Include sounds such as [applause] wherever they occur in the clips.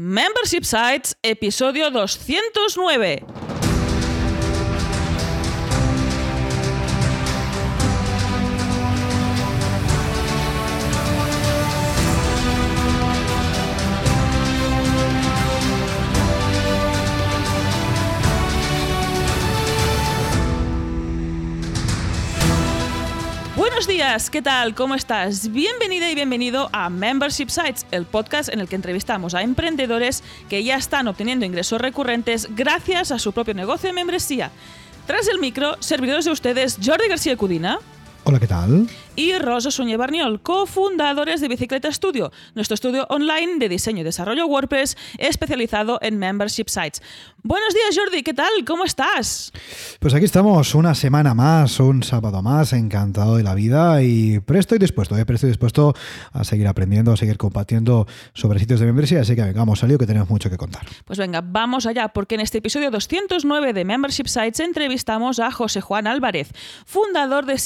Membership Sites, episodio 209. Buenos días, ¿qué tal? ¿Cómo estás? Bienvenida y bienvenido a Membership Sites, el podcast en el que entrevistamos a emprendedores que ya están obteniendo ingresos recurrentes gracias a su propio negocio de membresía. Tras el micro, servidores de ustedes Jordi García Cudina. Hola, ¿qué tal? Y Rosa Suñé Barniol, cofundadores de Bicicleta Studio, nuestro estudio online de diseño y desarrollo WordPress especializado en membership sites. Buenos días, Jordi, ¿qué tal? ¿Cómo estás? Pues aquí estamos, una semana más, un sábado más, encantado de la vida y presto y dispuesto, ¿eh? presto y dispuesto a seguir aprendiendo, a seguir compartiendo sobre sitios de membresía, así que vengamos, salió que tenemos mucho que contar. Pues venga, vamos allá, porque en este episodio 209 de Membership Sites entrevistamos a José Juan Álvarez, fundador de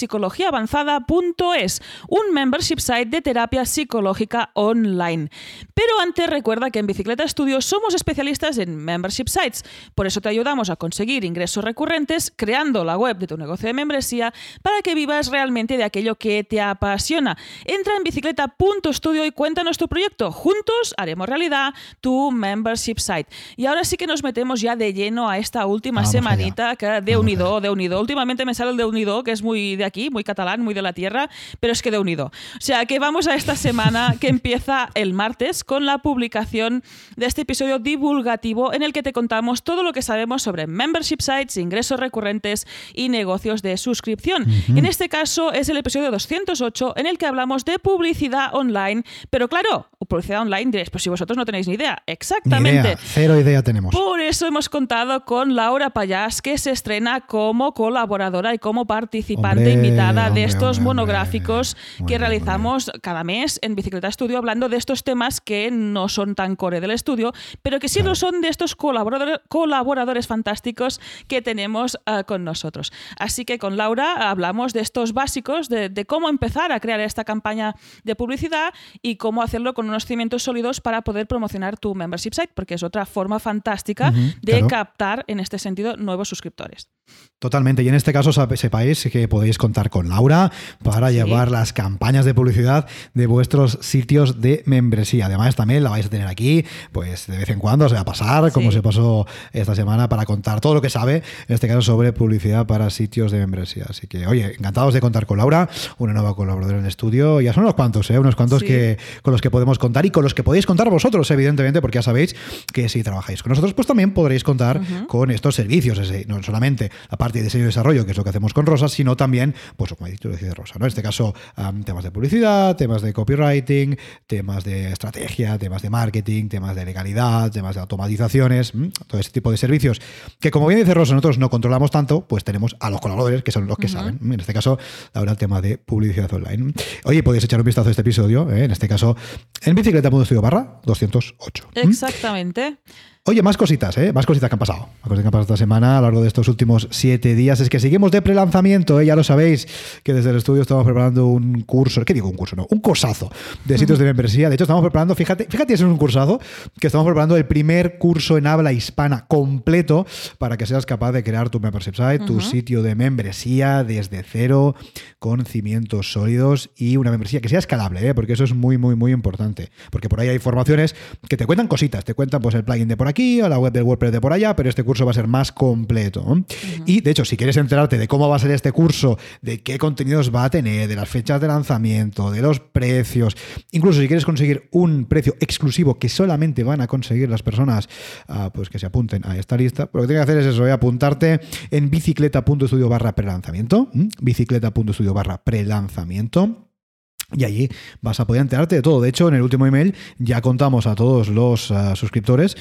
psicologiaavanzada.es, un membership site de terapia psicológica online. Pero antes recuerda que en Bicicleta Studio somos especialistas en membership sites, por eso te ayudamos a conseguir ingresos recurrentes creando la web de tu negocio de membresía para que vivas realmente de aquello que te apasiona. Entra en bicicleta.studio y cuéntanos tu proyecto. Juntos haremos realidad tu membership site. Y ahora sí que nos metemos ya de lleno a esta última Vamos semanita allá. que de unido, de unido. Últimamente me sale el de unido, que es muy de aquí, muy catalán, muy de la tierra, pero es que de unido. O sea que vamos a esta semana que empieza el martes con la publicación de este episodio divulgativo en el que te contamos todo lo que sabemos sobre membership sites, ingresos recurrentes y negocios de suscripción. En este caso es el episodio 208 en el que hablamos de publicidad online, pero claro, publicidad online diréis, pues si vosotros no tenéis ni idea. Ni Exactamente. idea, cero idea tenemos. Por eso hemos contado con Laura Payás, que se estrena como colaboradora y como participante Hombre, invitada de estos hombre, monográficos que realizamos cada mes en Bicicleta Estudio, hablando de estos temas que no son tan core del estudio, pero que sí lo son de estos colaboradores, colaboradores fantásticos que tenemos eh, con nosotros. Así que con Laura hablamos de estos básicos, de, de cómo empezar a crear esta campaña de publicidad y cómo hacerlo con unos cimientos sólidos para poder promocionar tu membership site, porque es otra forma fantástica de claro. captar, en este sentido, nuevos suscriptores. Totalmente. Y en este caso sepáis que podéis contar con Laura para Sí. llevar las campañas de publicidad de vuestros sitios de membresía. Además, también la vais a tener aquí, pues de vez en cuando se va a pasar, como se pasó esta semana, para contar todo lo que sabe, en este caso sobre publicidad para sitios de membresía. Así que, oye, encantados de contar con Laura, una nueva colaboradora en el estudio. Ya son unos cuantos, ¿eh? Unos cuantos Sí. que, con los que podemos contar y con los que podéis contar vosotros, evidentemente, porque ya sabéis que si trabajáis con nosotros, pues también podréis contar con estos servicios, no solamente la parte de diseño y desarrollo, que es lo que hacemos con Rosa, sino también, pues como ha dicho decía Rosa, ¿no? En este caso, temas de publicidad, temas de copywriting, temas de estrategia, temas de marketing, temas de legalidad, temas de automatizaciones, ¿m? todo ese tipo de servicios que, como bien dice Rosa, nosotros no controlamos tanto, pues tenemos a los colaboradores, que son los que saben. En este caso, ahora el tema de publicidad online. Oye, podéis echar un vistazo a este episodio, ¿eh? en este caso, en bicicleta.studio barra 208. ¿m? Exactamente. Oye, más cositas, ¿eh? Más cositas que han pasado. Más cositas que han pasado esta semana a lo largo de estos últimos siete días. Es que seguimos de prelanzamiento, ¿eh? Ya lo sabéis, que desde el estudio estamos preparando un curso. ¿Qué digo un curso? No, un cursazo de sitios de membresía. De hecho, estamos preparando, fíjate, fíjate, es un cursazo, que estamos preparando el primer curso en habla hispana completo para que seas capaz de crear tu membership site, tu sitio de membresía desde cero, con cimientos sólidos y una membresía que sea escalable, ¿eh? porque eso es muy, muy, muy importante. Porque por ahí hay formaciones que te cuentan cositas, te cuentan pues el plugin de por aquí o la web del WordPress de por allá, pero este curso va a ser más completo. Y de hecho, si quieres enterarte de cómo va a ser este curso, de qué contenidos va a tener, de las fechas de lanzamiento, de los precios, incluso si quieres conseguir un precio exclusivo que solamente van a conseguir las personas ah, pues que se apunten a esta lista, lo que tienes que hacer es eso, ¿eh? apuntarte en bicicleta.studio barra prelanzamiento, ¿m? bicicleta.studio barra prelanzamiento. Y allí vas a poder enterarte de todo. De hecho, en el último email ya contamos a todos los ah, suscriptores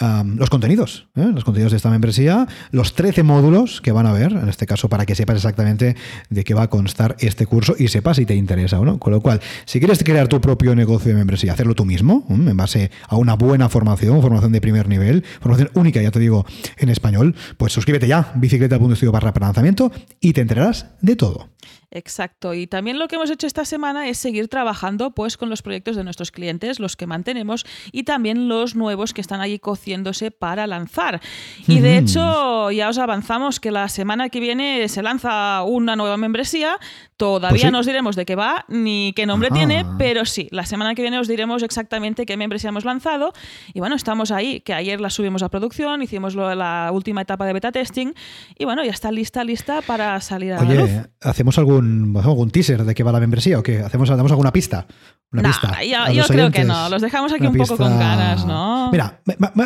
los contenidos, ¿eh? los contenidos de esta membresía, los 13 módulos que van a ver, en este caso para que sepas exactamente de qué va a constar este curso y sepas si te interesa o no. Con lo cual, si quieres crear tu propio negocio de membresía, hacerlo tú mismo, en base a una buena formación, formación de primer nivel, formación única, ya te digo, en español, pues suscríbete ya, bicicleta.studio barra para lanzamiento y te enterarás de todo. Exacto. Y también lo que hemos hecho esta semana es seguir trabajando pues con los proyectos de nuestros clientes, los que mantenemos y también los nuevos que están ahí cociéndose para lanzar. Y de hecho, ya os avanzamos que la semana que viene se lanza una nueva membresía. Todavía Pues sí. no os diremos de qué va ni qué nombre Ajá. tiene, pero sí, la semana que viene os diremos exactamente qué membresía hemos lanzado. Y bueno, estamos ahí, que ayer la subimos a producción, hicimos la última etapa de beta testing y bueno, ya está lista, lista para salir a la luz. Oye, ¿hacemos algún, algún teaser de qué va la membresía o qué? ¿Hacemos, ¿Damos alguna pista? Una Nah, pista. yo- yo creo que no, los dejamos aquí Una un poco con ganas, ¿no? Mira,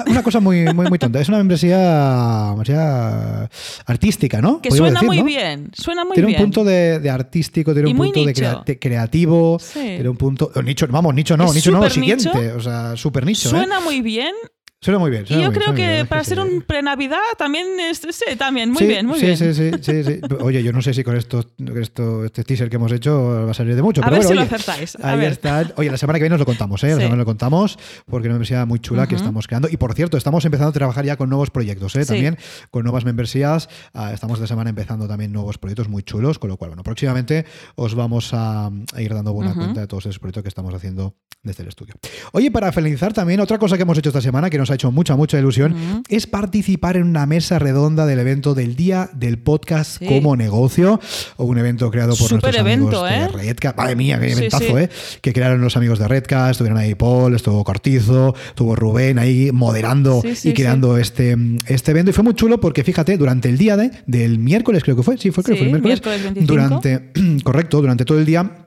una cosa muy, muy, muy tonta. Es una membresía, membresía artística, ¿no? Que Podríamos suena decir, muy ¿no? bien, suena muy tiene bien. un punto de, de artístico, tiene Y un punto de, crea- de creativo, Sí. tiene un punto. o nicho, vamos, nicho no, Es nicho no, lo súper nicho. siguiente. O sea, súper nicho. ¿eh? Suena muy bien Suena muy bien. y yo muy creo bien, que para ser un pre-Navidad también, es, sí, también, muy Sí, bien, muy sí, bien. Sí, sí, sí, sí. [laughs] Oye, yo no sé si con esto, esto, este teaser que hemos hecho va a salir de mucho. A pero ver bueno, si lo oye, acertáis. A Ahí ver. está. Oye, la semana que viene os lo contamos, ¿eh? La semana lo contamos porque es una membresía muy chula que estamos creando. Y por cierto, estamos empezando a trabajar ya con nuevos proyectos, ¿eh? También con nuevas membresías. Ah, estamos de semana empezando también nuevos proyectos muy chulos, con lo cual, bueno, próximamente os vamos a, ir dando buena cuenta de todos esos proyectos que estamos haciendo desde el estudio. Oye, para finalizar también, otra cosa que hemos hecho esta semana que nos ha hecho mucha, mucha ilusión es participar en una mesa redonda del evento del Día del Podcast Sí. como negocio, o un evento creado por Súper nuestros evento, amigos de ¿eh? Redcast. Madre mía, qué eventazo, sí. ¿eh? Que crearon los amigos de Redcast, estuvieron ahí Paul, estuvo Cortizo, estuvo Rubén ahí moderando y creando este, este evento. Y fue muy chulo porque, fíjate, durante el día de, del miércoles, creo que fue, sí, fue, creo que fue el miércoles, miércoles 25. durante, [clears throat] correcto, durante todo el día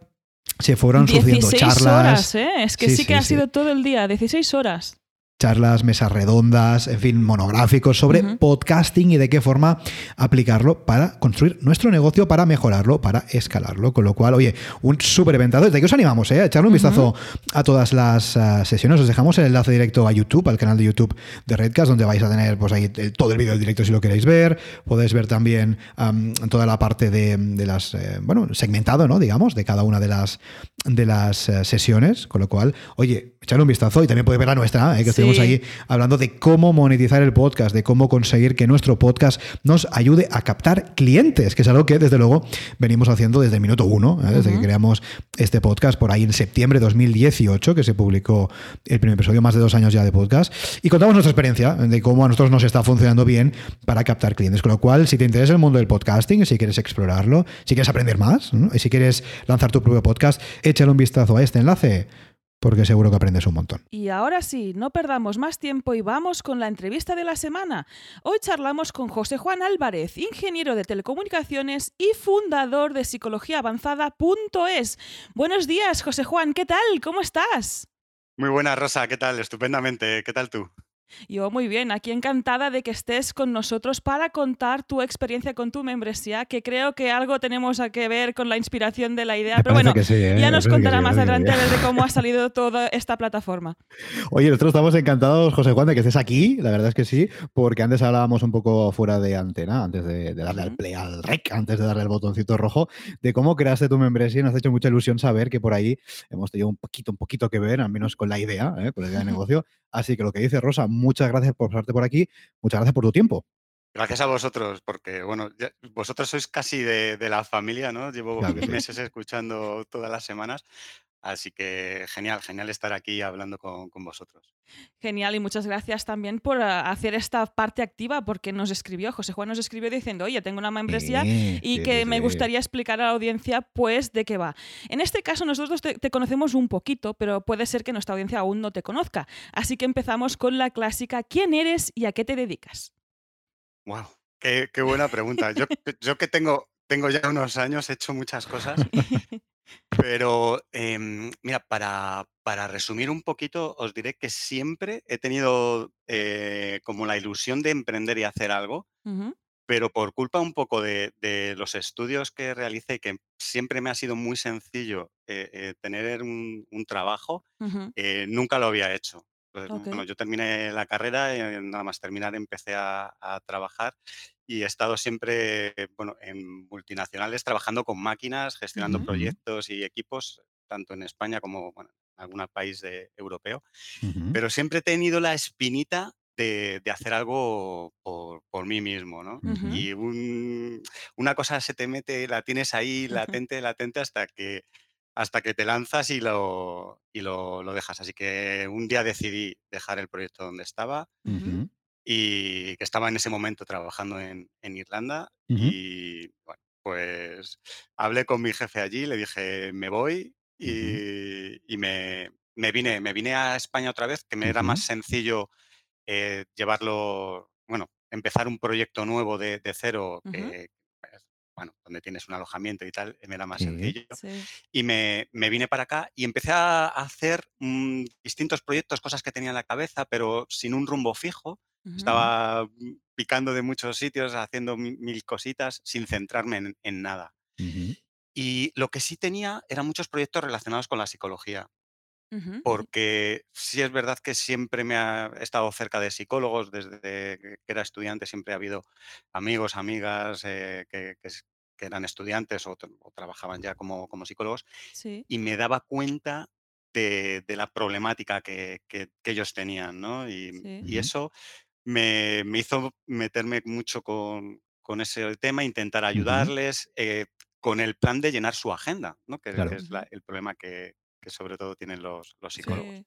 se fueron sucediendo 16 charlas. horas, ¿eh? Es que Sí, sí, que sí, ha sí. sido todo el día, 16 horas. Charlas, mesas redondas, en fin, monográficos sobre podcasting y de qué forma aplicarlo para construir nuestro negocio, para mejorarlo, para escalarlo. Con lo cual, oye, un súper eventado. Desde que os animamos eh, a echarle un vistazo a todas las ah, sesiones. Os dejamos el enlace directo a YouTube, al canal de YouTube de Redcast, donde vais a tener pues ahí el- todo el vídeo directo si lo queréis ver. Podéis ver también am, toda la parte de, de las, eh, bueno, segmentado, ¿no? Digamos, de cada una de las, de las eh, sesiones. Con lo cual, oye, echarle un vistazo y también podéis ver la nuestra, eh, que Sí. estuvimos ahí hablando de cómo monetizar el podcast, de cómo conseguir que nuestro podcast nos ayude a captar clientes, que es algo que desde luego venimos haciendo desde el minuto uno, ¿eh? desde que creamos este podcast por ahí en septiembre de 2018, que se publicó el primer episodio, más de dos años ya de podcast, y contamos nuestra experiencia de cómo a nosotros nos está funcionando bien para captar clientes. Con lo cual, si te interesa el mundo del podcasting, si quieres explorarlo, si quieres aprender más, ¿no? y si quieres lanzar tu propio podcast, échale un vistazo a este enlace, porque seguro que aprendes un montón. Y ahora sí, no perdamos más tiempo y vamos con la entrevista de la semana. Hoy charlamos con José Juan Álvarez, ingeniero de telecomunicaciones y fundador de psicologiaavanzada.es. Buenos días, José Juan, ¿qué tal? ¿Cómo estás? Muy buena, Rosa, ¿qué tal? Estupendamente, ¿qué tal tú? Yo muy bien, aquí encantada de que estés con nosotros para contar tu experiencia con tu membresía, que creo que algo tenemos a que ver con la inspiración de la idea, Me pero bueno, sí, ¿eh? ya nos contará sí, más que adelante sí. a ver de [laughs] cómo ha salido toda esta plataforma. Oye, nosotros estamos encantados, José Juan, de que estés aquí, la verdad es que sí, porque antes hablábamos un poco fuera de antena, antes de, de darle al play al rec, antes de darle al botoncito rojo, de cómo creaste tu membresía y nos ha hecho mucha ilusión saber que por ahí hemos tenido un poquito, un poquito que ver, al menos con la idea, ¿eh? con la idea de [laughs] negocio. Así que lo que dice Rosa, muchas gracias por pasarte por aquí, muchas gracias por tu tiempo. Gracias a vosotros, porque bueno, ya- vosotros sois casi de, de la familia, ¿no? Llevo Claro que [laughs] sí. meses escuchando todas las semanas, así que genial, genial estar aquí hablando con, con vosotros. Genial, y muchas gracias también por ah, hacer esta parte activa, porque nos escribió, José Juan nos escribió diciendo, oye, tengo una membresía Sí, y que me gustaría explicar a la audiencia, pues, de qué va. En este caso, nosotros te, te conocemos un poquito, pero puede ser que nuestra audiencia aún no te conozca. Así que empezamos con la clásica, ¿quién eres y a qué te dedicas? Wow, qué, qué buena pregunta. Yo, yo que tengo, tengo ya unos años, he hecho muchas cosas, [laughs] pero em, mira, para, para resumir un poquito, os diré que siempre he tenido eh, como la ilusión de emprender y hacer algo. Pero por culpa un poco de, de los estudios que realicé, que siempre me ha sido muy sencillo eh, eh, tener un, un trabajo, nunca lo había hecho. Entonces, Ok. bueno, yo terminé la carrera y nada más terminar empecé a, a trabajar y he estado siempre bueno, en multinacionales trabajando con máquinas, gestionando Ujú. proyectos y equipos, tanto en España como bueno, en algún país de- europeo Ujú. pero siempre he tenido la espinita de, hacer algo por, mí mismo, ¿no? Y una cosa se te mete, la tienes ahí latente, latente hasta que, hasta que te lanzas y lo, y lo, dejas. Así que un día decidí dejar el proyecto donde estaba y que estaba en ese momento trabajando en, Irlanda y bueno, pues hablé con mi jefe allí, le dije, me voy y, me, vine, me vine a España otra vez, que me era más sencillo eh, llevarlo, bueno, empezar un proyecto nuevo de, cero, pues, bueno, donde tienes un alojamiento y tal, me era más sencillo. Y me, vine para acá y empecé a hacer mm, distintos proyectos, cosas que tenía en la cabeza, pero sin un rumbo fijo. Estaba mm, picando de muchos sitios, haciendo mil, cositas, sin centrarme en, nada. Y lo que sí tenía eran muchos proyectos relacionados con la psicología. Porque sí es verdad que siempre me ha estado cerca de psicólogos, desde que era estudiante siempre ha habido amigos, amigas eh, que, eran estudiantes o, trabajaban ya como, como psicólogos, y me daba cuenta de, la problemática que, ellos tenían, ¿no? Y, eso me, hizo meterme mucho con, ese tema, intentar ayudarles. Eh, con el plan de llenar su agenda, ¿no? que, es el problema que, sobre todo tienen los, psicólogos.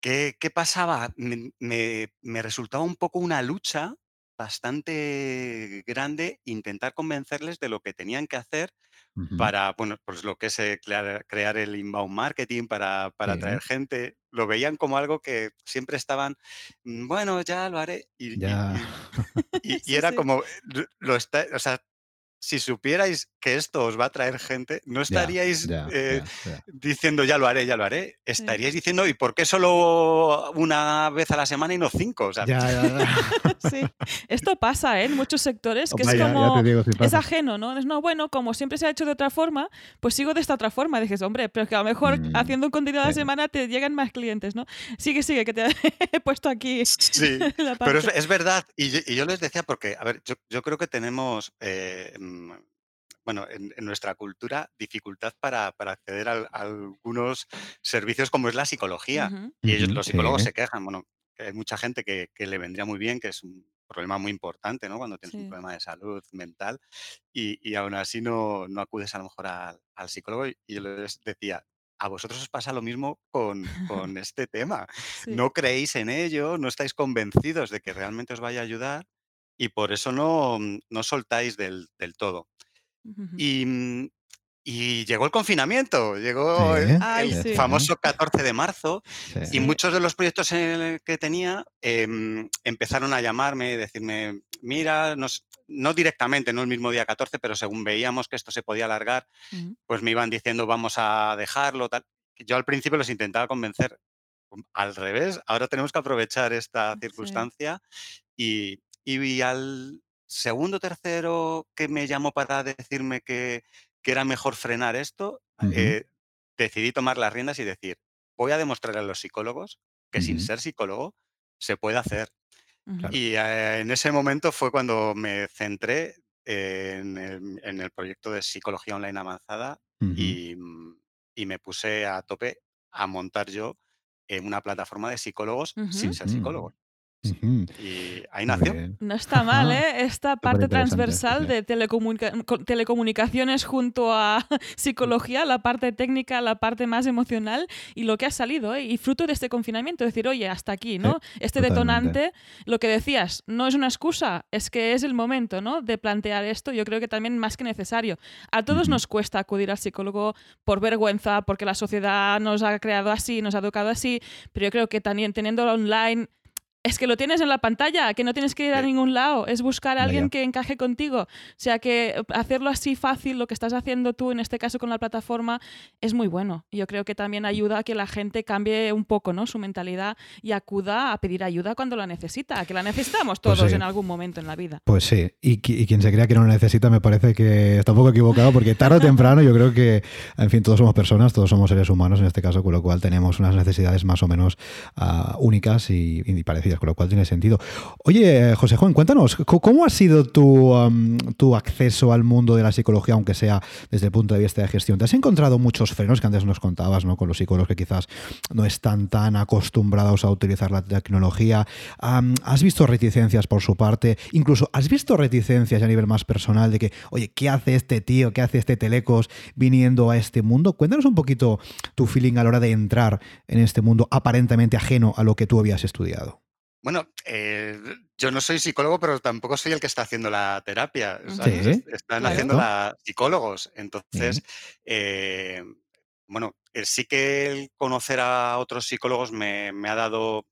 ¿Qué, pasaba? Me, resultaba un poco una lucha bastante grande intentar convencerles de lo que tenían que hacer para, bueno, pues lo que es eh, crear, el inbound marketing, para, para atraer gente. Lo veían como algo que siempre estaban, mm, bueno, ya lo haré. Y, y, [laughs] era como, lo está, o sea, si supierais que esto os va a traer gente, no estaríais eh, diciendo ya lo haré, ya lo haré. Estaríais diciendo, ¿y por qué solo una vez a la semana y no cinco? [laughs] [laughs] sí. Esto pasa ¿eh? en muchos sectores, que es como. es ajeno, ¿no? Es no, bueno, como siempre se ha hecho de otra forma, pues sigo de esta otra forma. Dices, hombre, pero que a lo mejor mm, haciendo un contenido a la semana te llegan más clientes, ¿no? Sigue, sigue, que te [laughs] he puesto aquí. Sí, pero es, verdad. Y yo, les decía, porque, a ver, yo, creo que tenemos. Eh, bueno, en, nuestra cultura, dificultad para, acceder a, algunos servicios como es la psicología. Y ellos, los psicólogos se quejan, bueno, hay mucha gente que, le vendría muy bien, que es un problema muy importante, ¿no? Cuando tienes un problema de salud mental y, aún así no, no, acudes a lo mejor al, psicólogo. Y yo les decía, a vosotros os pasa lo mismo con, con [laughs] este tema. No creéis en ello, no estáis convencidos de que realmente os vaya a ayudar y por eso no, no soltáis del, del todo. Y, y llegó el confinamiento, llegó el, famoso 14 de marzo y muchos de los proyectos que tenía em, empezaron a llamarme y decirme, mira, no directamente, no el mismo día 14, pero según veíamos que esto se podía alargar, pues me iban diciendo, vamos a dejarlo, tal. Yo al principio los intentaba convencer al revés, ahora tenemos que aprovechar esta circunstancia y, y al, segundo, tercero que me llamó para decirme que, era mejor frenar esto, eh, decidí tomar las riendas y decir, voy a demostrarle a los psicólogos que sin ser psicólogo se puede hacer. Y eh, en ese momento fue cuando me centré en, el, proyecto de psicología online avanzada y, me puse a tope a montar yo en una plataforma de psicólogos sin ser psicólogo. Y ahí nació. No está mal, ¿eh? Esta parte transversal de telecomunicaciones junto a [laughs] psicología, la parte técnica, la parte más emocional y lo que ha salido, ¿eh? Y fruto de este confinamiento, decir, oye, hasta aquí, ¿no? este detonante, lo que decías, no es una excusa, es que es el momento, ¿no? De plantear esto, yo creo que también más que necesario. A todos nos cuesta acudir al psicólogo por vergüenza, porque la sociedad nos ha creado así, nos ha educado así, pero yo creo que también teniéndolo online es que lo tienes en la pantalla, que no tienes que ir a ningún lado, es buscar a alguien que encaje contigo. O sea que hacerlo así fácil, lo que estás haciendo tú, en este caso con la plataforma, es muy bueno. Yo creo que también ayuda a que la gente cambie un poco ¿no? su mentalidad y acuda a pedir ayuda cuando la necesita, que la necesitamos pues todos en algún momento en la vida. Pues sí, y, quien se crea que no la necesita me parece que está un poco equivocado, porque tarde o temprano yo creo que, en fin, todos somos personas, todos somos seres humanos en este caso, con lo cual tenemos unas necesidades más o menos ah, únicas y parecidas con lo cual tiene sentido. Oye, José Juan, cuéntanos, ¿cómo ha sido tu, tu acceso al mundo de la psicología, aunque sea desde el punto de vista de gestión? ¿Te has encontrado muchos frenos que antes nos contabas, ¿no? Con los psicólogos que quizás no están tan acostumbrados a utilizar la tecnología. ¿Has visto reticencias por su parte? Incluso, ¿has visto reticencias a nivel más personal de que, oye, ¿qué hace este tío? ¿Qué hace este telecos viniendo a este mundo? Cuéntanos un poquito tu feeling a la hora de entrar en este mundo aparentemente ajeno a lo que tú habías estudiado. Bueno, eh, yo no soy psicólogo, pero tampoco soy el que está haciendo la terapia. Están haciendo la psicólogos. Entonces, eh, bueno, eh, sí que el conocer a otros psicólogos me, ha dado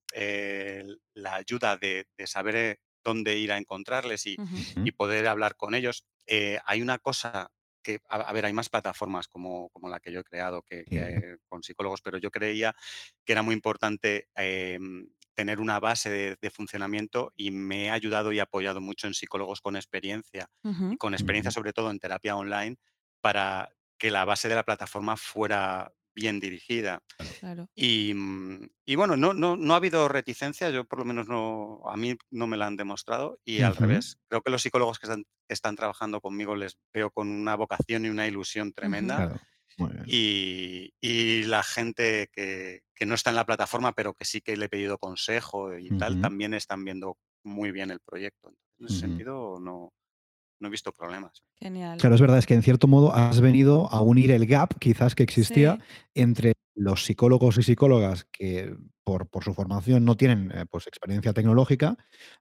la ayuda de, saber dónde ir a encontrarles y, poder hablar con ellos. hay una cosa que, a, ver, hay más plataformas como, como la que yo he creado que, con psicólogos, pero yo creía que era muy importante em, tener una base de, funcionamiento y me ha ayudado y apoyado mucho en psicólogos con experiencia y con experiencia sobre todo en terapia online para que la base de la plataforma fuera bien dirigida. Mm, y, bueno, no, no, no ha habido reticencia, yo por lo menos no, a mí no me la han demostrado y al revés. Creo que los psicólogos que están, trabajando conmigo les veo con una vocación y una ilusión tremenda. Y, la gente que, no está en la plataforma, pero que sí que le he pedido consejo y tal, también están viendo muy bien el proyecto. En ese sentido, no, no he visto problemas. Genial. Claro, es verdad, es que en cierto modo has venido a unir el gap quizás que existía entre los psicólogos y psicólogas que por, su formación no tienen eh, pues, experiencia tecnológica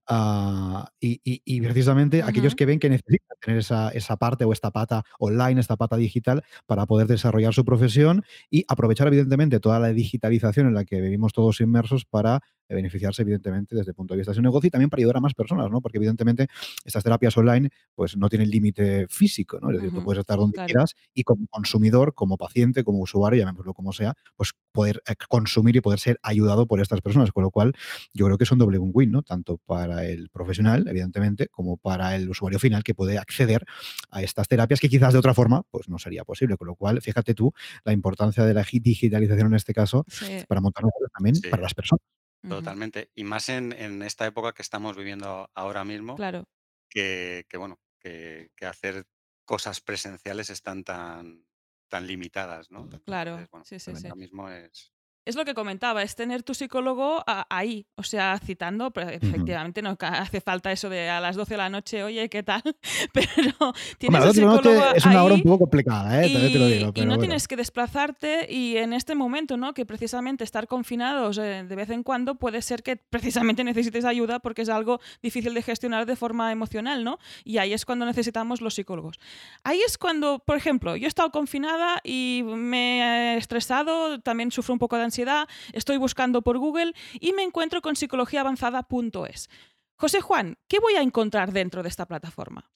ah, y, precisamente aquellos que ven que necesitan tener esa, esa, parte o esta pata online, esta pata digital para poder desarrollar su profesión y aprovechar evidentemente toda la digitalización en la que vivimos todos inmersos para beneficiarse evidentemente desde el punto de vista de su negocio y también para ayudar a más personas, ¿no? Porque evidentemente estas terapias online pues no tienen límite físico, ¿no? Es decir, tú puedes estar donde quieras y como consumidor, como paciente, como usuario, llamémoslo como sea, pues poder eh, consumir y poder ser ayudado por estas personas, con lo cual yo creo que es un doble win-win, ¿no? Tanto para el profesional, evidentemente, como para el usuario final que puede acceder a estas terapias que quizás de otra forma pues no sería posible, con lo cual fíjate tú la importancia de la digitalización en este caso para montar también para las personas. Totalmente. Y más en, esta época que estamos viviendo ahora mismo, Claro. que, bueno, que, hacer cosas presenciales están tan, tan limitadas, ¿no? Claro. sí, sí, sí. ahora mismo es, es lo que comentaba, es tener tu psicólogo ahí, o sea, citando, pero efectivamente no hace falta eso de a las 12 de la noche, oye, ¿qué tal? [laughs] Pero tienes Hombre, psicólogo es una hora un poco complicada, ¿eh? Y, te lo digo, y no tienes que desplazarte y en este momento, ¿no? Que precisamente estar confinados eh, de vez en cuando puede ser que precisamente [laughs] necesites ayuda porque es algo difícil de gestionar de forma emocional, ¿no? Y ahí es cuando necesitamos los psicólogos. Ahí es cuando, por ejemplo, yo he estado confinada y me he estresado, también sufro un poco de ansiedad ansiedad, estoy buscando por Google y me encuentro con psicologiaavanzada.es. José Juan, ¿qué voy a encontrar dentro de esta plataforma?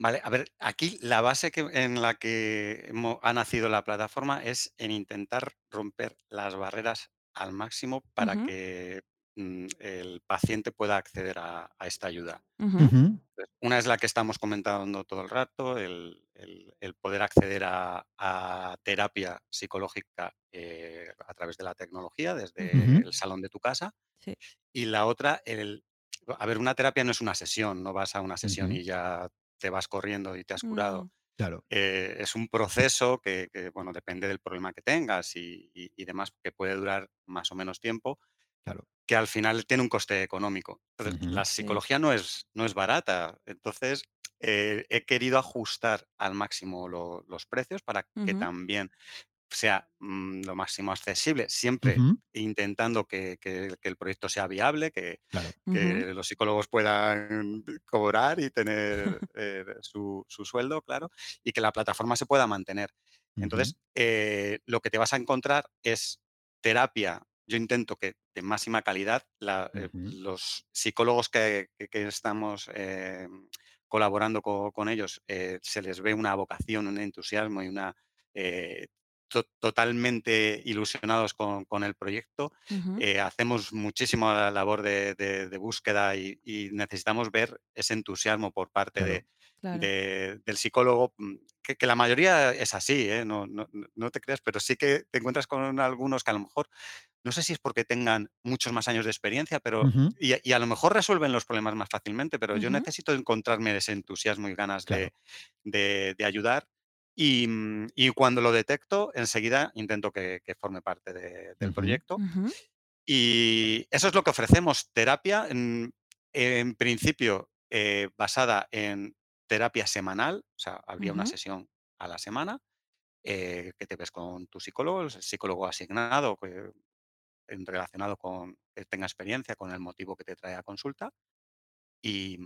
Vale, a ver, aquí la base que, en la que ha nacido la plataforma es en intentar romper las barreras al máximo para que el paciente pueda acceder a, esta ayuda. Una es la que estamos comentando todo el rato, el, poder acceder a, terapia psicológica eh, a través de la tecnología desde el salón de tu casa. Y la otra, el, a ver, una terapia no es una sesión, no vas a una sesión y ya te vas corriendo y te has curado. Claro. Eh, es un proceso que, bueno, depende del problema que tengas y, demás, que puede durar más o menos tiempo. Claro que al final tiene un coste económico. la psicología no, es, no es barata. Entonces, eh, he querido ajustar al máximo los precios para que también sea mm, lo máximo accesible, siempre intentando que, el proyecto sea viable, que, los psicólogos puedan [laughs] cobrar y tener eh, su, sueldo, claro, y que la plataforma se pueda mantener. Entonces, eh, lo que te vas a encontrar es terapia yo intento que de máxima calidad eh, los psicólogos que, estamos eh, colaborando con, ellos eh, se les ve una vocación, un entusiasmo y una totalmente ilusionados con, el proyecto. hacemos muchísima labor de, búsqueda y, necesitamos ver ese entusiasmo por parte del psicólogo, mm, que, la mayoría es así, no, no, te creas, pero sí que te encuentras con algunos que a lo mejor no sé si es porque tengan muchos más años de experiencia, pero y, a lo mejor resuelven los problemas más fácilmente, pero yo necesito encontrarme ese entusiasmo y ganas de, ayudar. Mm, y, cuando lo detecto, enseguida intento que, forme parte del proyecto. Y eso es lo que ofrecemos, terapia, en, principio eh, basada en terapia semanal, o sea, habría una sesión a la semana, eh, que te ves con tu psicólogo, el psicólogo asignado, relacionado con que tenga experiencia con el motivo que te trae a consulta. Y,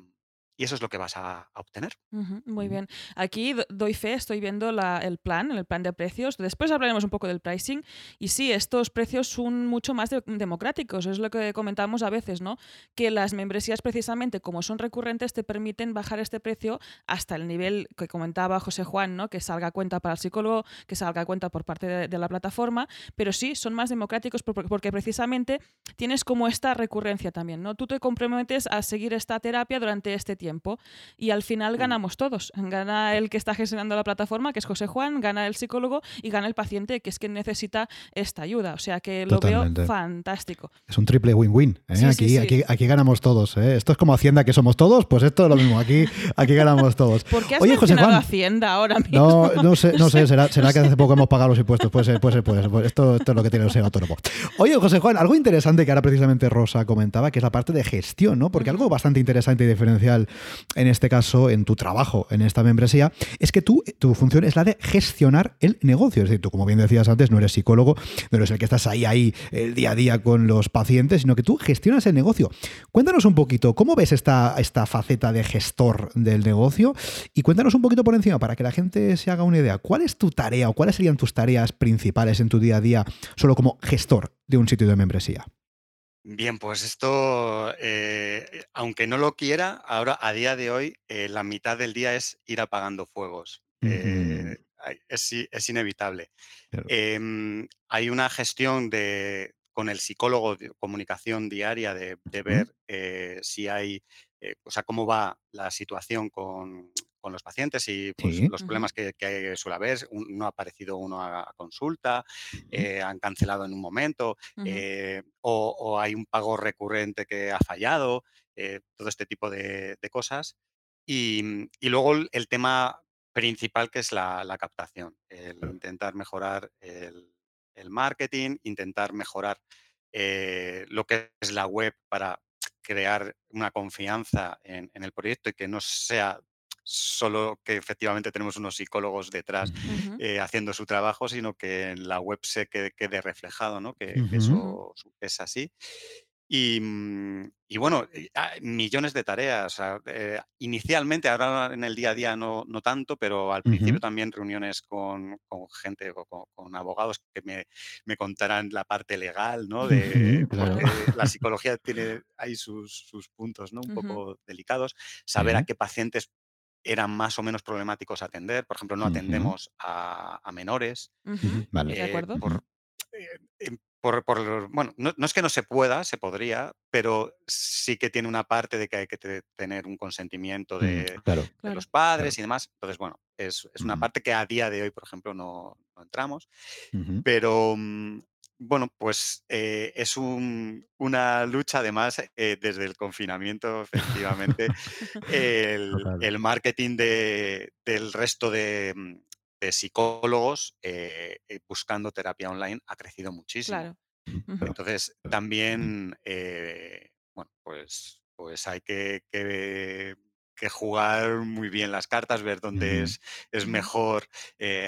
y eso es lo que vas a, obtener. muy bien. Aquí doy fe, estoy viendo el plan, el plan de precios. Después hablaremos un poco del pricing. Y sí, estos precios son mucho más democráticos. Es lo que comentamos a veces, ¿no? Que las membresías, precisamente, como son recurrentes, te permiten bajar este precio hasta el nivel que comentaba José Juan, ¿no? Que salga cuenta para el psicólogo, que salga cuenta por parte de, la plataforma. Pero sí, son más democráticos porque, precisamente tienes como esta recurrencia también, ¿no? Tú te comprometes a seguir esta terapia durante este tiempo. Y al final mm. ganamos todos. Gana el que está gestionando la plataforma, que es José Juan, gana el psicólogo y gana el paciente, que es quien necesita esta ayuda. O sea que lo veo fantástico. Es un triple win-win. ¿eh? aquí, Aquí, aquí ganamos todos. ¿eh? Esto es como Hacienda que somos todos, pues esto es lo mismo. Aquí, aquí ganamos todos. [laughs] ¿Por qué has Oye, José Juan, Hacienda ahora mismo? No, no sé, no sé [laughs] será, será, que hace poco hemos pagado los impuestos. Puede ser, puede ser, puede ser. Esto, esto es lo que tiene el ser autónomo. Oye, José Juan, algo interesante que ahora precisamente Rosa comentaba, que es la parte de gestión, ¿no? Porque algo bastante interesante y diferencial en este caso, en tu trabajo en esta membresía, es que tú, tu función es la de gestionar el negocio. Es decir, tú, como bien decías antes, no eres psicólogo, no eres el que estás ahí, ahí el día a día con los pacientes, sino que tú gestionas el negocio. Cuéntanos un poquito, ¿cómo ves esta, esta faceta de gestor del negocio? Y cuéntanos un poquito por encima para que la gente se haga una idea. ¿Cuál es tu tarea o cuáles serían tus tareas principales en tu día a día solo como gestor de un sitio de membresía? Bien, pues esto, eh, aunque no lo quiera, ahora a día de hoy eh, la mitad del día es ir apagando fuegos. Eh, es, inevitable. Em, hay una gestión de, con el psicólogo de comunicación diaria de, ver si hay, o sea, cómo va la situación con, con los pacientes y pues, los problemas que, suele haber. no ha aparecido uno a, consulta, eh, han cancelado en un momento, eh, o, hay un pago recurrente que ha fallado, eh, todo este tipo de, cosas. Y, luego el, tema principal que es la, captación, el intentar mejorar el, marketing, intentar mejorar lo que es la web para crear una confianza en, en, el proyecto y que no sea solo que efectivamente tenemos unos psicólogos detrás eh, haciendo su trabajo, sino que en la web se quede, reflejado, ¿no? que, eso es así. Y, mm, bueno, ah, millones de tareas. Eh, inicialmente, ahora en el día a día no, no tanto, pero al principio también reuniones con, gente o con, abogados que me, me, contarán la parte legal, ¿no? De, [laughs] porque la [laughs] psicología tiene ahí sus, sus puntos ¿no? un poco delicados. Saber a qué pacientes eran más o menos problemáticos atender. Por ejemplo, no atendemos a, menores. vale. ¿De acuerdo? Eh, por, bueno, no, es que no se pueda, se podría, pero sí que tiene una parte de que hay que tener un consentimiento mm, de, los padres y demás. Entonces, bueno, es, una parte que a día de hoy, por ejemplo, no, entramos. Pero mm, bueno, pues eh, es una lucha además eh, desde el confinamiento, efectivamente. [laughs] el, marketing del resto de, mm, psicólogos eh, buscando terapia online ha crecido muchísimo. Entonces, también, bueno, pues, pues hay que, jugar muy bien las cartas, ver dónde es, es mejor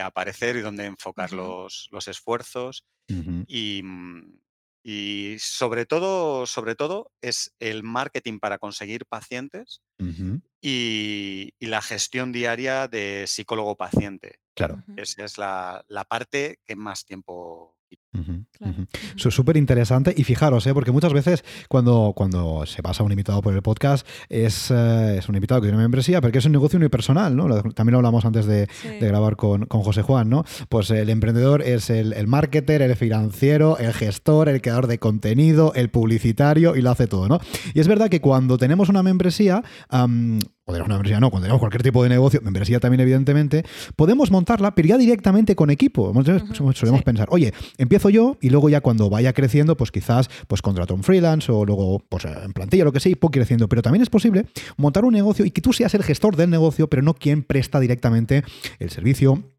aparecer y dónde enfocar los, los esfuerzos. Mm, y, sobre todo, sobre todo es el marketing para conseguir pacientes y, la gestión diaria de psicólogo-paciente. Claro. Esa es la, la, parte que más tiempo es súper interesante y fijaros, ¿eh? porque muchas veces cuando, cuando se pasa un invitado por el podcast es, eh, es un invitado que tiene una membresía, porque es un negocio unipersonal, ¿no? También lo hablamos antes de, grabar con, José Juan, ¿no? Pues el emprendedor es el, el, marketer, el financiero, el gestor, el creador de contenido, el publicitario y lo hace todo, ¿no? Y es verdad que cuando tenemos una membresía, tenemos una membresía no, cuando tenemos cualquier tipo de negocio, membresía también evidentemente, podemos montarla, pero ya directamente con equipo. solemos pensar, oye, empiezo yo y luego ya cuando vaya creciendo, pues quizás pues contrato un freelance o luego pues en plantilla, lo que sea, y puedo creciendo. Pero también es posible montar un negocio y que tú seas el gestor del negocio, pero no quien presta directamente el servicio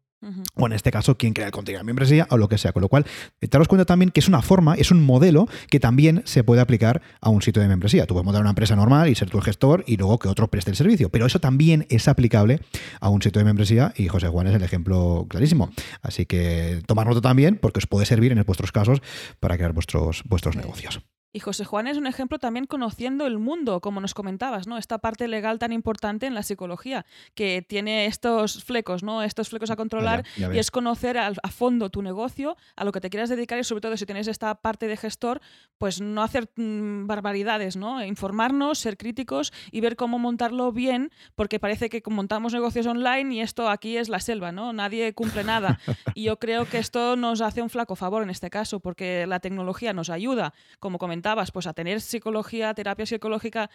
o en este caso, quien crea el contenido de membresía o lo que sea. Con lo cual, te das cuenta también que es una forma, es un modelo que también se puede aplicar a un sitio de membresía. Tú puedes montar una empresa normal y ser tu gestor y luego que otro preste el servicio. Pero eso también es aplicable a un sitio de membresía y José Juan es el ejemplo clarísimo. Así que tomar nota también porque os puede servir en vuestros casos para crear vuestros, vuestros negocios. Y José Juan es un ejemplo también conociendo el mundo, como nos comentabas, ¿no? Esta parte legal tan importante en la psicología, que tiene estos flecos, ¿no? Estos flecos a controlar y es conocer a, fondo tu negocio, a lo que te quieras dedicar y sobre todo si tienes esta parte de gestor, pues no hacer mm, barbaridades, ¿no? Informarnos, ser críticos y ver cómo montarlo bien, porque parece que montamos negocios online y esto aquí es la selva, ¿no? Nadie cumple nada. [laughs] Y yo creo que esto nos hace un flaco favor en este caso, porque la tecnología nos ayuda, como pues a tener psicología, terapia psicológica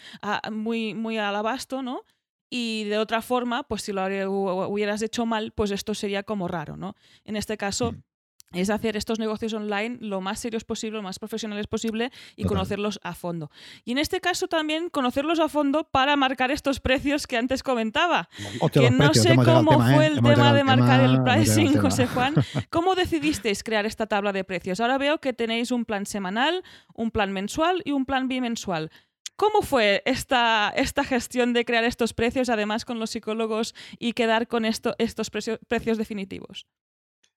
muy, muy al abasto, ¿no? Y de otra forma, pues si lo hubieras hecho mal, pues esto sería como raro, ¿no? En este caso, mm es hacer estos negocios online lo más serios posible, lo más profesionales posible y conocerlos a fondo. Y en este caso también conocerlos a fondo para marcar estos precios que antes comentaba. que no sé cómo fue el tema de marcar el pricing, José Juan. [laughs] ¿Cómo decidisteis crear esta tabla de precios? Ahora veo que tenéis un plan semanal, un plan mensual y un plan bimensual. ¿Cómo fue esta, esta gestión de crear estos precios, además con los psicólogos, y quedar con esto, estos precios definitivos?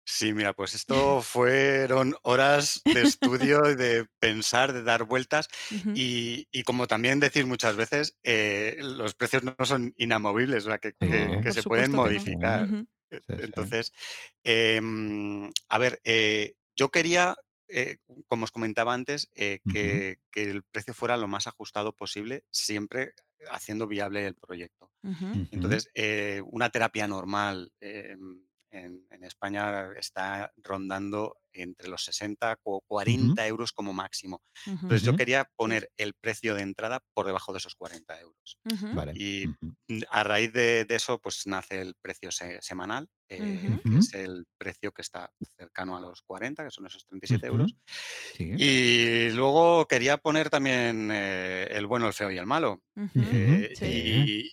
Sí, mira, pues esto [laughs] fueron horas de estudio, y de pensar, de dar vueltas y, como también decir muchas veces, eh, los precios no son inamovibles, o sea, que, se pueden modificar. E, entonces, em, a ver, eh, yo quería, eh, como os comentaba antes, que, el precio fuera lo más ajustado posible, siempre haciendo viable el proyecto. Entonces, una terapia normal en, España está rondando entre los 60 o 40 euros como máximo. Entonces yo quería poner el precio de entrada por debajo de esos 40 euros. Y a raíz de, eso pues nace el precio semanal, eh, que es el precio que está cercano a los 40, que son esos 37 euros. Y luego quería poner también eh, el bueno, el feo y el malo. Eh, y,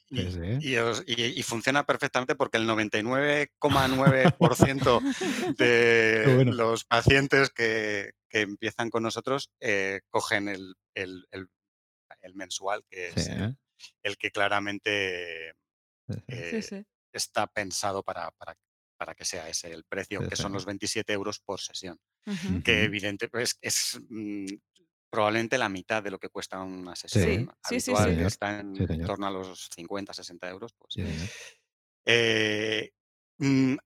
funciona perfectamente porque el 99,9% [laughs] de los pacientes que, empiezan con nosotros cogen el, mensual, que es el, que claramente está pensado para, para, que sea ese el precio, que son los 27 euros por sesión. Que evidentemente es, mm, probablemente la mitad de lo que cuesta una sesión habitual, que está en, torno a los 50, 60 euros. Pues.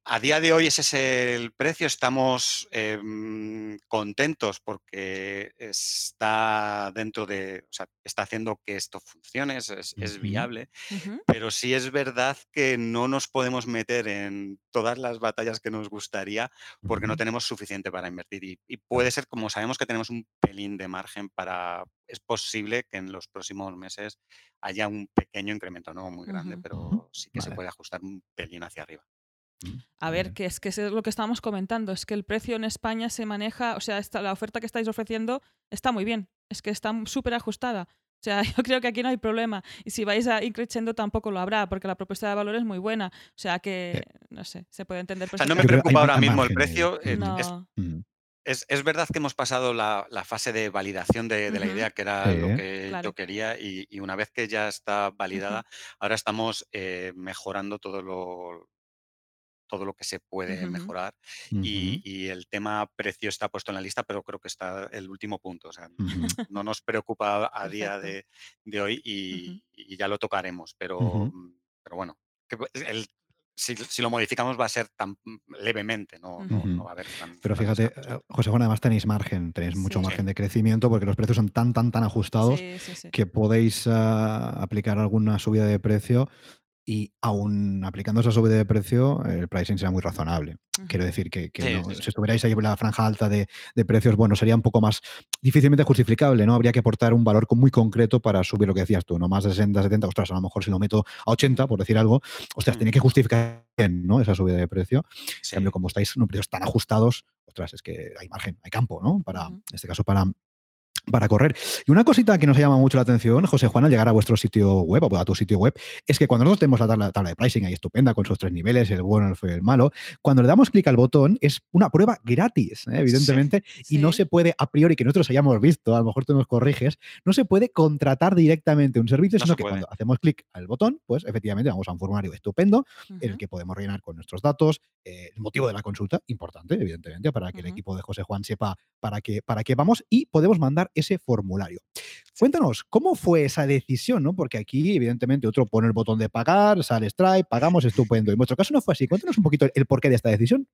A día de hoy ese es el precio. Estamos em, contentos porque está dentro de, o sea, está haciendo que esto funcione, es, viable. Pero sí es verdad que no nos podemos meter en todas las batallas que nos gustaría porque no tenemos suficiente para invertir. Y, puede ser, como sabemos que tenemos un pelín de margen para, es posible que en los próximos meses haya un pequeño incremento, no muy grande, pero sí que se puede ajustar un pelín hacia arriba. A ver, que es que es lo que estábamos comentando, es que el precio en España se maneja, o sea, la oferta que estáis ofreciendo está muy bien, es que está súper ajustada. O sea, [laughs] yo creo que aquí no hay problema. Y si vais a ir creciendo tampoco lo habrá, porque la propuesta de valor es muy buena. O sea que, no sé, se puede entender. O sea, no me preocupa ahora mismo el precio. Eh, es, es, verdad que hemos pasado la, fase de validación de, la idea, que era lo que yo quería, y, una vez que ya está validada, ahora estamos eh, mejorando todo lo, todo lo que se puede mejorar. y, el tema precio está puesto en la lista, pero creo que está el último punto. O sea, no nos preocupa a día de, hoy y, ya lo tocaremos. Pero, mm, pero bueno, pues, si, lo modificamos va a ser tan levemente, no, va a haber tan. Pero fíjate, eh, José Juan, además tenéis margen, tenéis mucho margen de crecimiento porque los precios son tan, tan, tan ajustados que podéis ah, aplicar alguna subida de precio y aún aplicando esa subida de precio, el pricing será muy razonable. Quiero decir que, si estuvierais ahí en la franja alta de, precios, bueno, sería un poco más difícilmente justificable, ¿no? Habría que aportar un valor muy concreto para subir lo que decías tú, ¿no? Más de 60, 70, ostras, a lo mejor si lo meto a 80, por decir algo, ostras, tiene que justificar bien, ¿no? Esa subida de precio. En cambio, como estáis en precios tan ajustados, ostras, es que hay margen, hay campo, ¿no? Para, en este caso, para para correr. Y una cosita que nos llama mucho la atención, José Juan, al llegar a vuestro sitio web o a tu sitio web, es que cuando nosotros tenemos la tabla, de pricing ahí estupenda con sus tres niveles, el bueno, el feo y el malo, cuando le damos clic al botón es una prueba gratis, ¿eh? evidentemente, y no se puede, a priori, que nosotros hayamos visto, a lo mejor tú nos corriges, no se puede contratar directamente un servicio, sino que cuando hacemos clic al botón, pues efectivamente vamos a un formulario estupendo en el que podemos rellenar con nuestros datos, eh, el motivo de la consulta, importante, evidentemente, para que el equipo de José Juan sepa para qué, para qué vamos y podemos mandar ese formulario. Cuéntanos, ¿cómo fue esa decisión? ¿no? Porque aquí, evidentemente, otro pone el botón de pagar, sale Stripe, pagamos, estupendo. En vuestro caso no fue así. Cuéntanos un poquito el porqué de esta decisión.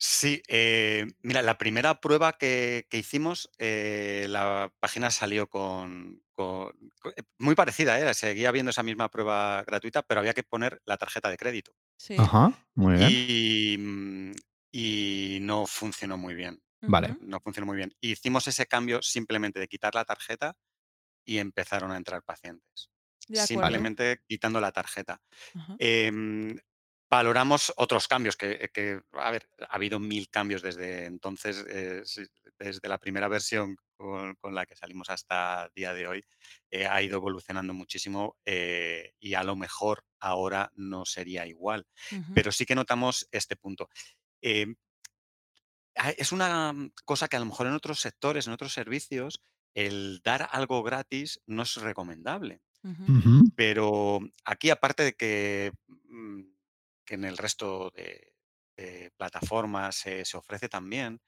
Sí, eh, mira, la primera prueba que, hicimos, eh, la página salió con, eh, muy parecida, ¿eh? seguía viendo esa misma prueba gratuita, pero había que poner la tarjeta de crédito. Sí. Ajá, muy bien. Y, mm, y no funcionó muy bien. Vale. No funcionó muy bien. Hicimos ese cambio simplemente de quitar la tarjeta y empezaron a entrar pacientes. simplemente quitando la tarjeta. Em, valoramos otros cambios, que, a ver, ha habido mil cambios desde entonces, eh, desde la primera versión con, la que salimos hasta el día de hoy, eh, ha ido evolucionando muchísimo eh, y a lo mejor ahora no sería igual. Pero sí que notamos este punto. Ah, es una mm, cosa que a lo mejor en otros sectores, en otros servicios, el dar algo gratis no es recomendable. Pero aquí, aparte de que, mm, que en el resto de, plataformas se ofrece también,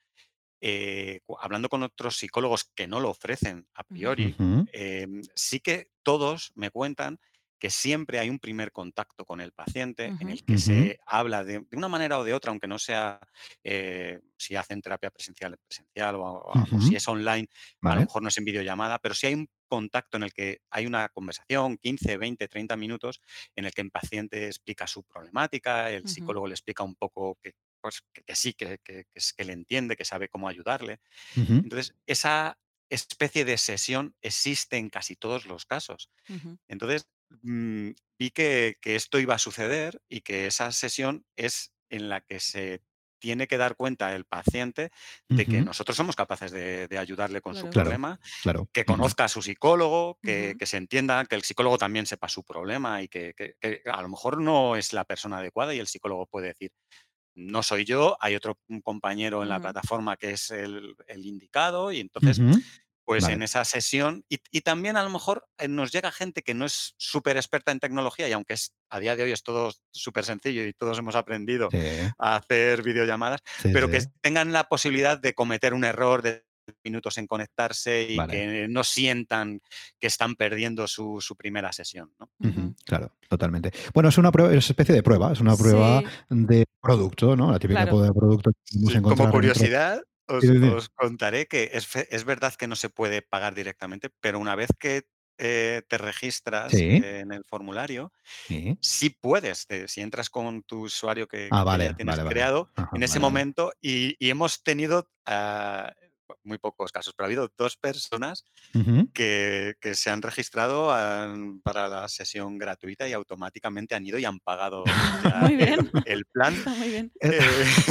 eh, hablando con otros psicólogos que no lo ofrecen a priori, em, sí que todos me cuentan que siempre hay un primer contacto con el paciente en el que se habla de, una manera o de otra, aunque no sea eh, si hacen terapia presencial, presencial o, si es online, a lo mejor no es en videollamada, pero si hay un contacto en el que hay una conversación, 15, 20, 30 minutos, en el que el paciente explica su problemática, el psicólogo le explica un poco que, pues, que, sí, que, que, le entiende, que sabe cómo ayudarle. Entonces, esa especie de sesión existe en casi todos los casos. Entonces, Mm, vi que, esto iba a suceder y que esa sesión es en la que se tiene que dar cuenta el paciente de que nosotros somos capaces de, ayudarle con su problema, que conozca a su psicólogo, que, se entienda, que el psicólogo también sepa su problema y que, a lo mejor no es la persona adecuada y el psicólogo puede decir, no soy yo, hay otro compañero en la plataforma que es el, indicado y entonces pues en esa sesión, y, también a lo mejor eh, nos llega gente que no es súper experta en tecnología y aunque es, a día de hoy es todo súper sencillo y todos hemos aprendido a hacer videollamadas, pero que tengan la posibilidad de cometer un error de minutos en conectarse y que no sientan que están perdiendo su, primera sesión. claro, totalmente. Bueno, es una prueba, es especie de prueba, es una prueba de producto, ¿no? La típica prueba de producto que Como curiosidad, os, contaré que es, verdad que no se puede pagar directamente, pero una vez que eh, te registras en el formulario, sí, puedes, si entras con tu usuario que, ah, ya tienes creado, en ese momento, y, hemos tenido ah, muy pocos casos, pero ha habido dos personas que, se han registrado para la sesión gratuita y automáticamente han ido y han pagado [laughs] El, plan. Eh,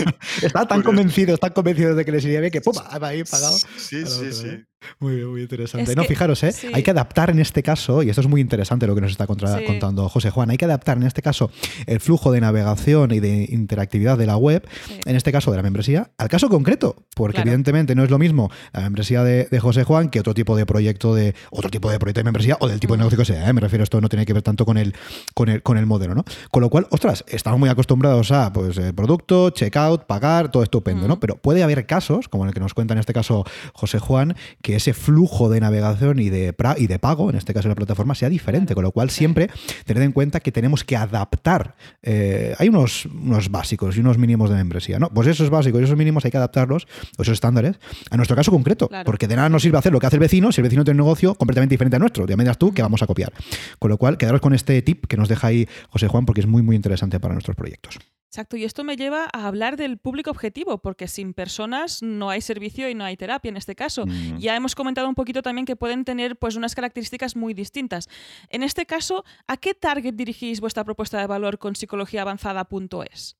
[laughs] [laughs] está tan convencido, están convencidos de que les iría bien que ¡pum! ahí pagado. Sí, sí, sí. ¿eh? Muy bien, muy interesante. no, fijaros, ¿eh? hay que adaptar en este caso, y esto es muy interesante lo que nos está contando José Juan, hay que adaptar en este caso el flujo de navegación y de interactividad de la web, en este caso de la membresía, al caso concreto, porque evidentemente no es lo mismo la membresía de, José Juan que otro tipo de proyecto de otro tipo de proyecto de membresía o del tipo de negocio que sea. ¿eh? Me refiero, esto no tiene que ver tanto con el, con el, con el modelo, ¿no? Con lo cual, ostras, estamos muy acostumbrados a pues el producto, checkout, pagar, todo estupendo, ¿no? Pero puede haber casos, como el que nos cuenta en este caso José Juan, que ese flujo de navegación y de, y de pago, en este caso la plataforma, sea diferente, con lo cual siempre tened en cuenta que tenemos que adaptar. Eh, hay unos, unos básicos y unos mínimos de membresía, ¿no? Pues esos básicos y esos mínimos hay que adaptarlos, esos estándares, a nuestro caso concreto, porque de nada nos sirve hacer lo que hace el vecino si el vecino tiene un negocio completamente diferente a nuestro. Ya me tú que vamos a copiar. Con lo cual, quedaros con este tip que nos deja ahí José Juan, porque es muy, muy interesante para nuestros proyectos. Exacto, y esto me lleva a hablar del público objetivo, porque sin personas no hay servicio y no hay terapia en este caso. Mm. Ya hemos comentado un poquito también que pueden tener pues unas características muy distintas. En este caso, ¿a qué target dirigís vuestra propuesta de valor con psicologiaavanzada.es?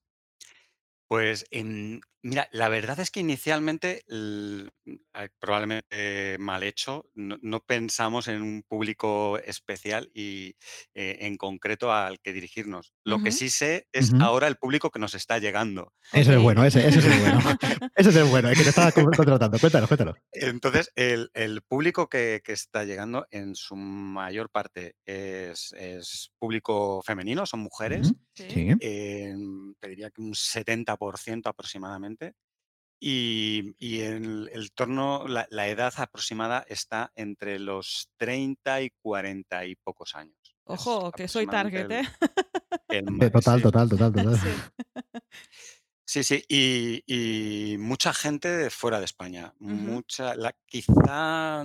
Pues mira, la verdad es que inicialmente, probablemente mal hecho, no, pensamos en un público especial y eh, en concreto al que dirigirnos. Lo que sí sé es ahora el público que nos está llegando. Ese es bueno, ese, es el bueno. [laughs] [laughs] ese es el bueno, el que te estaba contratando. Cuéntalo, cuéntalo. Entonces, el, público que, está llegando en su mayor parte es, público femenino, son mujeres. Sí. Em, te diría que un 70% aproximadamente. Y, en el torno, la, edad aproximada está entre los 30 y 40 y pocos años. Ojo, que soy target, ¿eh? [laughs] total, total, total, [laughs] total, Sí, sí, y, mucha gente de fuera de España. Mucha, la, quizá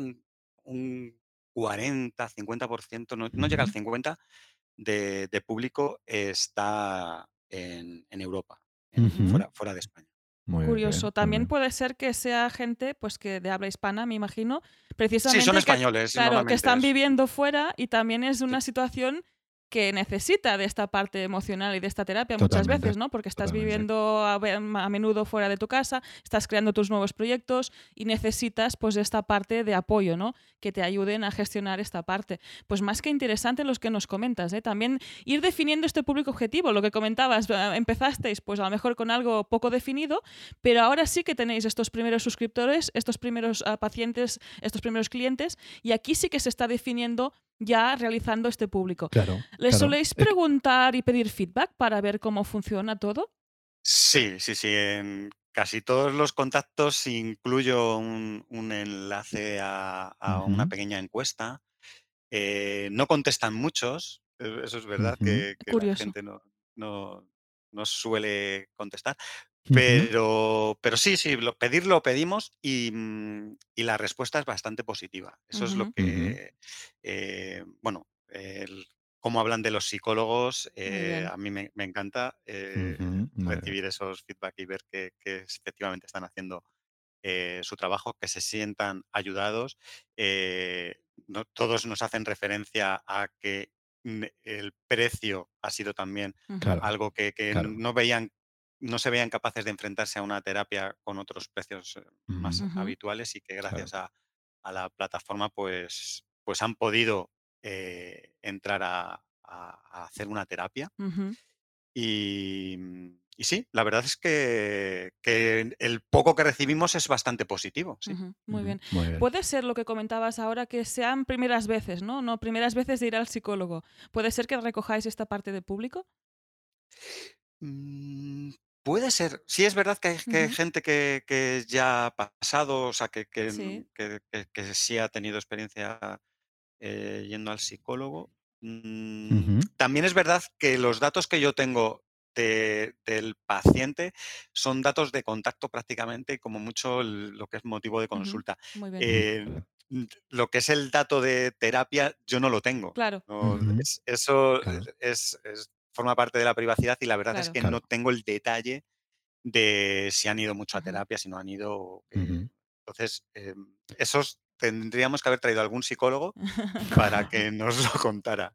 un 40, 50%, no, no llega al 50% de, de público está en, Europa, fuera, fuera de España. Curioso. También puede ser que sea gente pues que de habla hispana, me imagino, precisamente. Sí, son españoles. claro, que están viviendo fuera y también es una situación que necesita de esta parte emocional y de esta terapia muchas veces, ¿no? Porque estás viviendo a, menudo fuera de tu casa, estás creando tus nuevos proyectos y necesitas pues esta parte de apoyo, ¿no? Que te ayuden a gestionar esta parte. Pues más que interesante los que nos comentas, ¿eh? También ir definiendo este público objetivo, lo que comentabas, eh, empezasteis pues a lo mejor con algo poco definido, pero ahora sí que tenéis estos primeros suscriptores, estos primeros ah, pacientes, estos primeros clientes y aquí sí que se está definiendo ya realizando este público. Claro. ¿Les soléis preguntar y pedir feedback para ver cómo funciona todo? Sí, sí, sí. En casi todos los contactos incluyo un, enlace a, una pequeña encuesta. Eh, no contestan muchos, e, eso es verdad que, la gente no, no, suele contestar, pero, pero sí, sí, pedirlo lo pedimos mm, y, la respuesta es bastante positiva. Eso es lo que, eh, bueno, el, cómo hablan de los psicólogos, eh, a mí me, encanta eh, recibir esos feedback y ver que, efectivamente están haciendo su trabajo, que se sientan ayudados. no, todos nos hacen referencia a que el precio ha sido también algo que, no veían no se veían capaces de enfrentarse a una terapia con otros precios eh, más habituales y que gracias a, la plataforma pues, pues han podido eh, entrar a, hacer una terapia. y, sí, la verdad es que, el poco que recibimos es bastante positivo. Muy, bien. Puede ser lo que comentabas ahora, que sean primeras veces, ¿no? No primeras veces de ir al psicólogo. ¿Puede ser que recojáis esta parte de público? Mm, Puede ser. Sí, es verdad que hay, gente que, ya ha pasado, o sea, que, que, Sí. sí ha tenido experiencia eh, yendo al psicólogo. Mm, también es verdad que los datos que yo tengo del paciente son datos de contacto prácticamente, como mucho lo que es motivo de consulta. Eh, lo que es el dato de terapia, yo no lo tengo. Claro. eso es, forma parte de la privacidad y la verdad es que no tengo el detalle de si han ido mucho a terapia, si no han ido. Eh, entonces, em, esos tendríamos que haber traído a algún psicólogo [laughs] para que nos lo contara.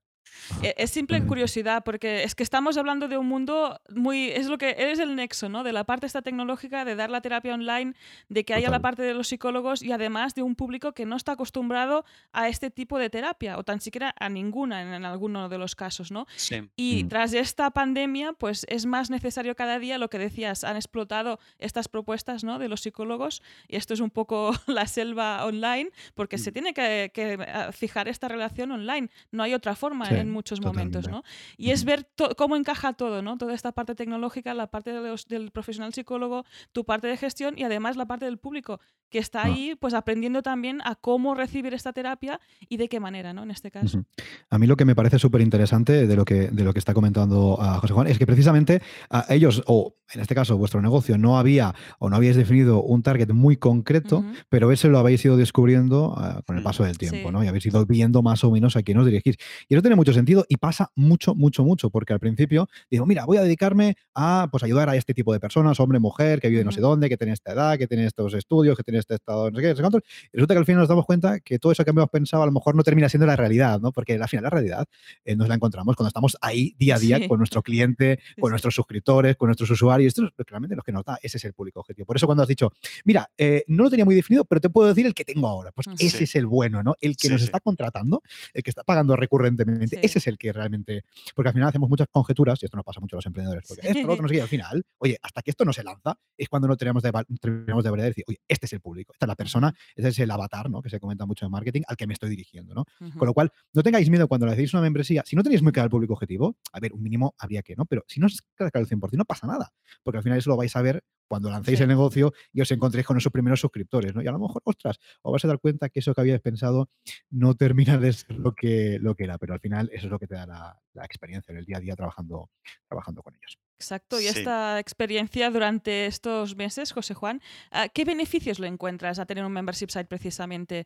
E, es simple curiosidad, porque es que estamos hablando de un mundo muy. Es lo que es el nexo, ¿no? De la parte esta tecnológica, de dar la terapia online, de que haya la parte de los psicólogos y además de un público que no está acostumbrado a este tipo de terapia, o tan siquiera a ninguna en, alguno de los casos, ¿no? Y mm. tras esta pandemia, pues es más necesario cada día lo que decías, han explotado estas propuestas, ¿no? De los psicólogos, y esto es un poco [laughs] la selva online, porque se mm. tiene que, eh, fijar esta relación online. No hay otra forma. En, muchos momentos, ¿no? Y es ver cómo encaja todo, ¿no? Toda esta parte tecnológica, la parte del profesional psicólogo, tu parte de gestión y además la parte del público que está ah. ahí pues aprendiendo también a cómo recibir esta terapia y de qué manera, ¿no? En este caso. A mí lo que me parece súper interesante de lo que de lo que está comentando a José Juan es que precisamente a ellos, o en este caso vuestro negocio, no había o no habíais definido un target muy concreto, pero ese lo habéis ido descubriendo ah, con el paso del tiempo, ¿no? Y habéis ido viendo más o menos a quién os dirigís. Y eso tiene mucho sentido y pasa mucho, mucho, mucho, porque al principio digo, mira, voy a dedicarme a pues ayudar a este tipo de personas, hombre, mujer, que vive no sé dónde, que tiene esta edad, que tiene estos estudios, que tiene este estado, no sé qué, no sé cuánto. Y resulta que al final nos damos cuenta que todo eso que habíamos pensado a lo mejor no termina siendo la realidad, ¿no? Porque al final la realidad eh, nos la encontramos cuando estamos ahí día a día con nuestro cliente, con nuestros suscriptores, con nuestros usuarios. Esto es realmente lo que nos da, ese es el público objetivo. Por eso cuando has dicho, mira, eh, no lo tenía muy definido, pero te puedo decir el que tengo ahora. Pues ese es el bueno, ¿no? El que nos está contratando, el que está pagando recurrentemente, ese es el que realmente. Porque al final hacemos muchas conjeturas, y esto no pasa mucho a los emprendedores, porque esto, lo otro, no sé qué, al final, oye, hasta que esto no se lanza, es cuando no tenemos de, tenemos de decir, oye, este es el público, esta es la persona, este es el avatar, ¿no? Que se comenta mucho en marketing, al que me estoy dirigiendo, ¿no? Con lo cual, no tengáis miedo cuando le decís una membresía. Si no tenéis muy claro el público objetivo, a ver, un mínimo habría que, ¿no? Pero si no es claro el 100%, no pasa nada, porque al final eso lo vais a ver cuando lancéis el negocio y os encontréis con esos primeros suscriptores, ¿no? Y a lo mejor, ostras, os vais a dar cuenta que eso que habíais pensado no termina de ser lo que, lo que era, pero al final eso es lo que te da la, experiencia en el día a día trabajando, trabajando con ellos. Exacto, y esta experiencia durante estos meses, José Juan, ah, ¿qué beneficios le encuentras a tener un membership site precisamente?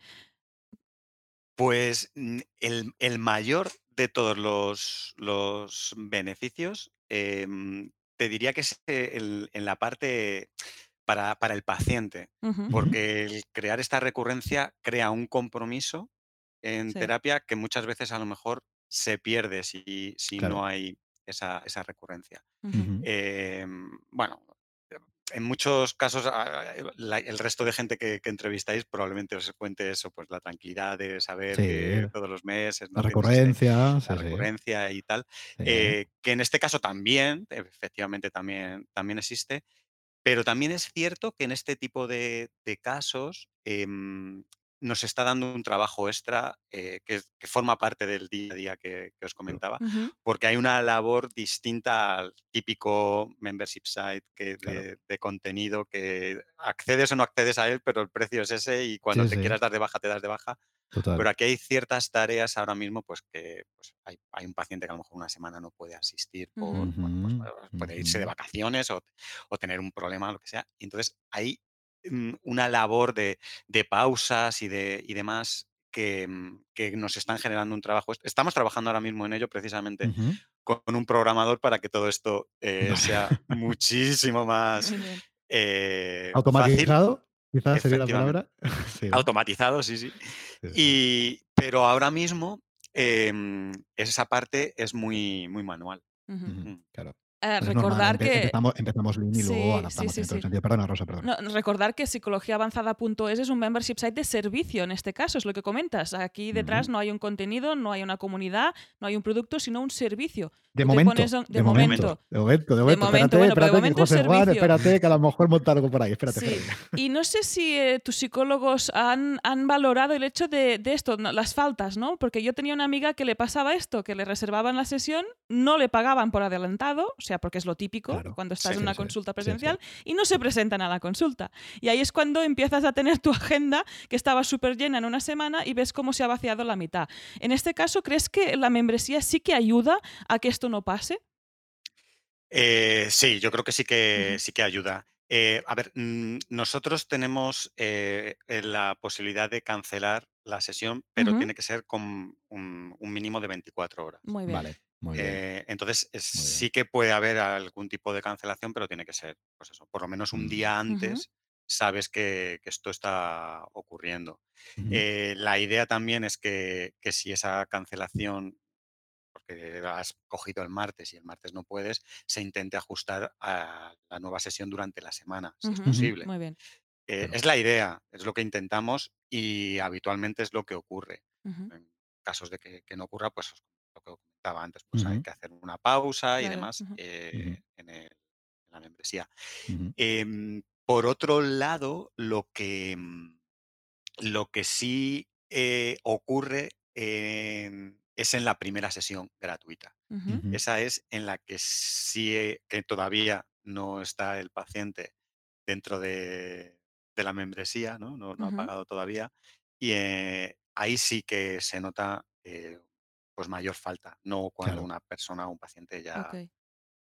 Pues mm, el, mayor de todos los, beneficios em, te diría que es en la parte para, el paciente, porque el crear esta recurrencia crea un compromiso en terapia que muchas veces a lo mejor se pierde si, si no hay esa, recurrencia. Em, bueno, en muchos casos el resto de gente que, entrevistáis probablemente os cuente eso, pues la tranquilidad de saber que todos los meses... La recurrencia. la recurrencia y tal. Eh, que en este caso también, efectivamente también, también existe, pero también es cierto que en este tipo de, casos em, nos está dando un trabajo extra eh, que, forma parte del día a día que, os comentaba, porque hay una labor distinta al típico membership site que de, contenido que accedes o no accedes a él, pero el precio es ese y cuando te quieras dar de baja te das de baja. Pero aquí hay ciertas tareas ahora mismo, pues que pues, hay, un paciente que a lo mejor una semana no puede asistir, por, pues, puede irse de vacaciones o, o, tener un problema, lo que sea. Entonces Mm, una labor de, pausas y, de, y demás mm, que, nos están generando un trabajo. Estamos trabajando ahora mismo en ello precisamente con un programador para que todo esto eh, sea muchísimo [laughs] más eh, automatizado. Quizás sería la palabra. [laughs] Automatizado, sí, sí. Y, pero ahora mismo em, esa parte es muy, muy manual. Mm. Claro. Eh, recordar que. Empezamos, empezamos y luego adaptamos sí, sí, Perdona, Rosa, perdona. recordar que psicologiaavanzada.es es un membership site de servicio en este caso, es lo que comentas. Aquí detrás no hay un contenido, no hay una comunidad, no hay un producto, sino un servicio. De momento, de, momento, De momento. De momento. Espérate, bueno, espérate, que José Juan, espérate, que a lo mejor monta algo por ahí. Espérate, Y no sé si eh, tus psicólogos han, han, valorado el hecho de, de esto, las faltas, ¿no? Porque yo tenía una amiga que le pasaba esto, que le reservaban la sesión, no le pagaban por adelantado, o sea, porque es lo típico cuando estás en una consulta presencial, y no se presentan a la consulta. Y ahí es cuando empiezas a tener tu agenda que estaba súper llena en una semana y ves cómo se ha vaciado la mitad. En este caso, ¿crees que la membresía sí que ayuda a que esto no pase? Eh, sí, yo creo que sí que, sí que ayuda. Eh, a ver, mm, nosotros tenemos eh, la posibilidad de cancelar la sesión, pero tiene que ser con un, mínimo de 24 horas. Muy bien. Entonces, sí que puede haber algún tipo de cancelación, pero tiene que ser, pues eso, por lo menos un día mm, antes sabes que, esto está ocurriendo. la idea también es que, que si esa cancelación porque has cogido el martes y el martes no puedes, se intente ajustar a la nueva sesión durante la semana, si es posible. Muy bien. Eh, es la idea, es lo que intentamos y habitualmente es lo que ocurre. En casos de que, no ocurra, pues lo que comentaba antes, pues hay que hacer una pausa y demás eh, en, la membresía. Em, por otro lado, lo que, mm, lo que sí eh, ocurre en, es en la primera sesión gratuita. Esa es en la que sí que todavía no está el paciente dentro de, la membresía, ¿no? No, ha pagado todavía. Y eh, ahí sí que se nota eh, pues mayor falta, no cuando una persona o un paciente ya,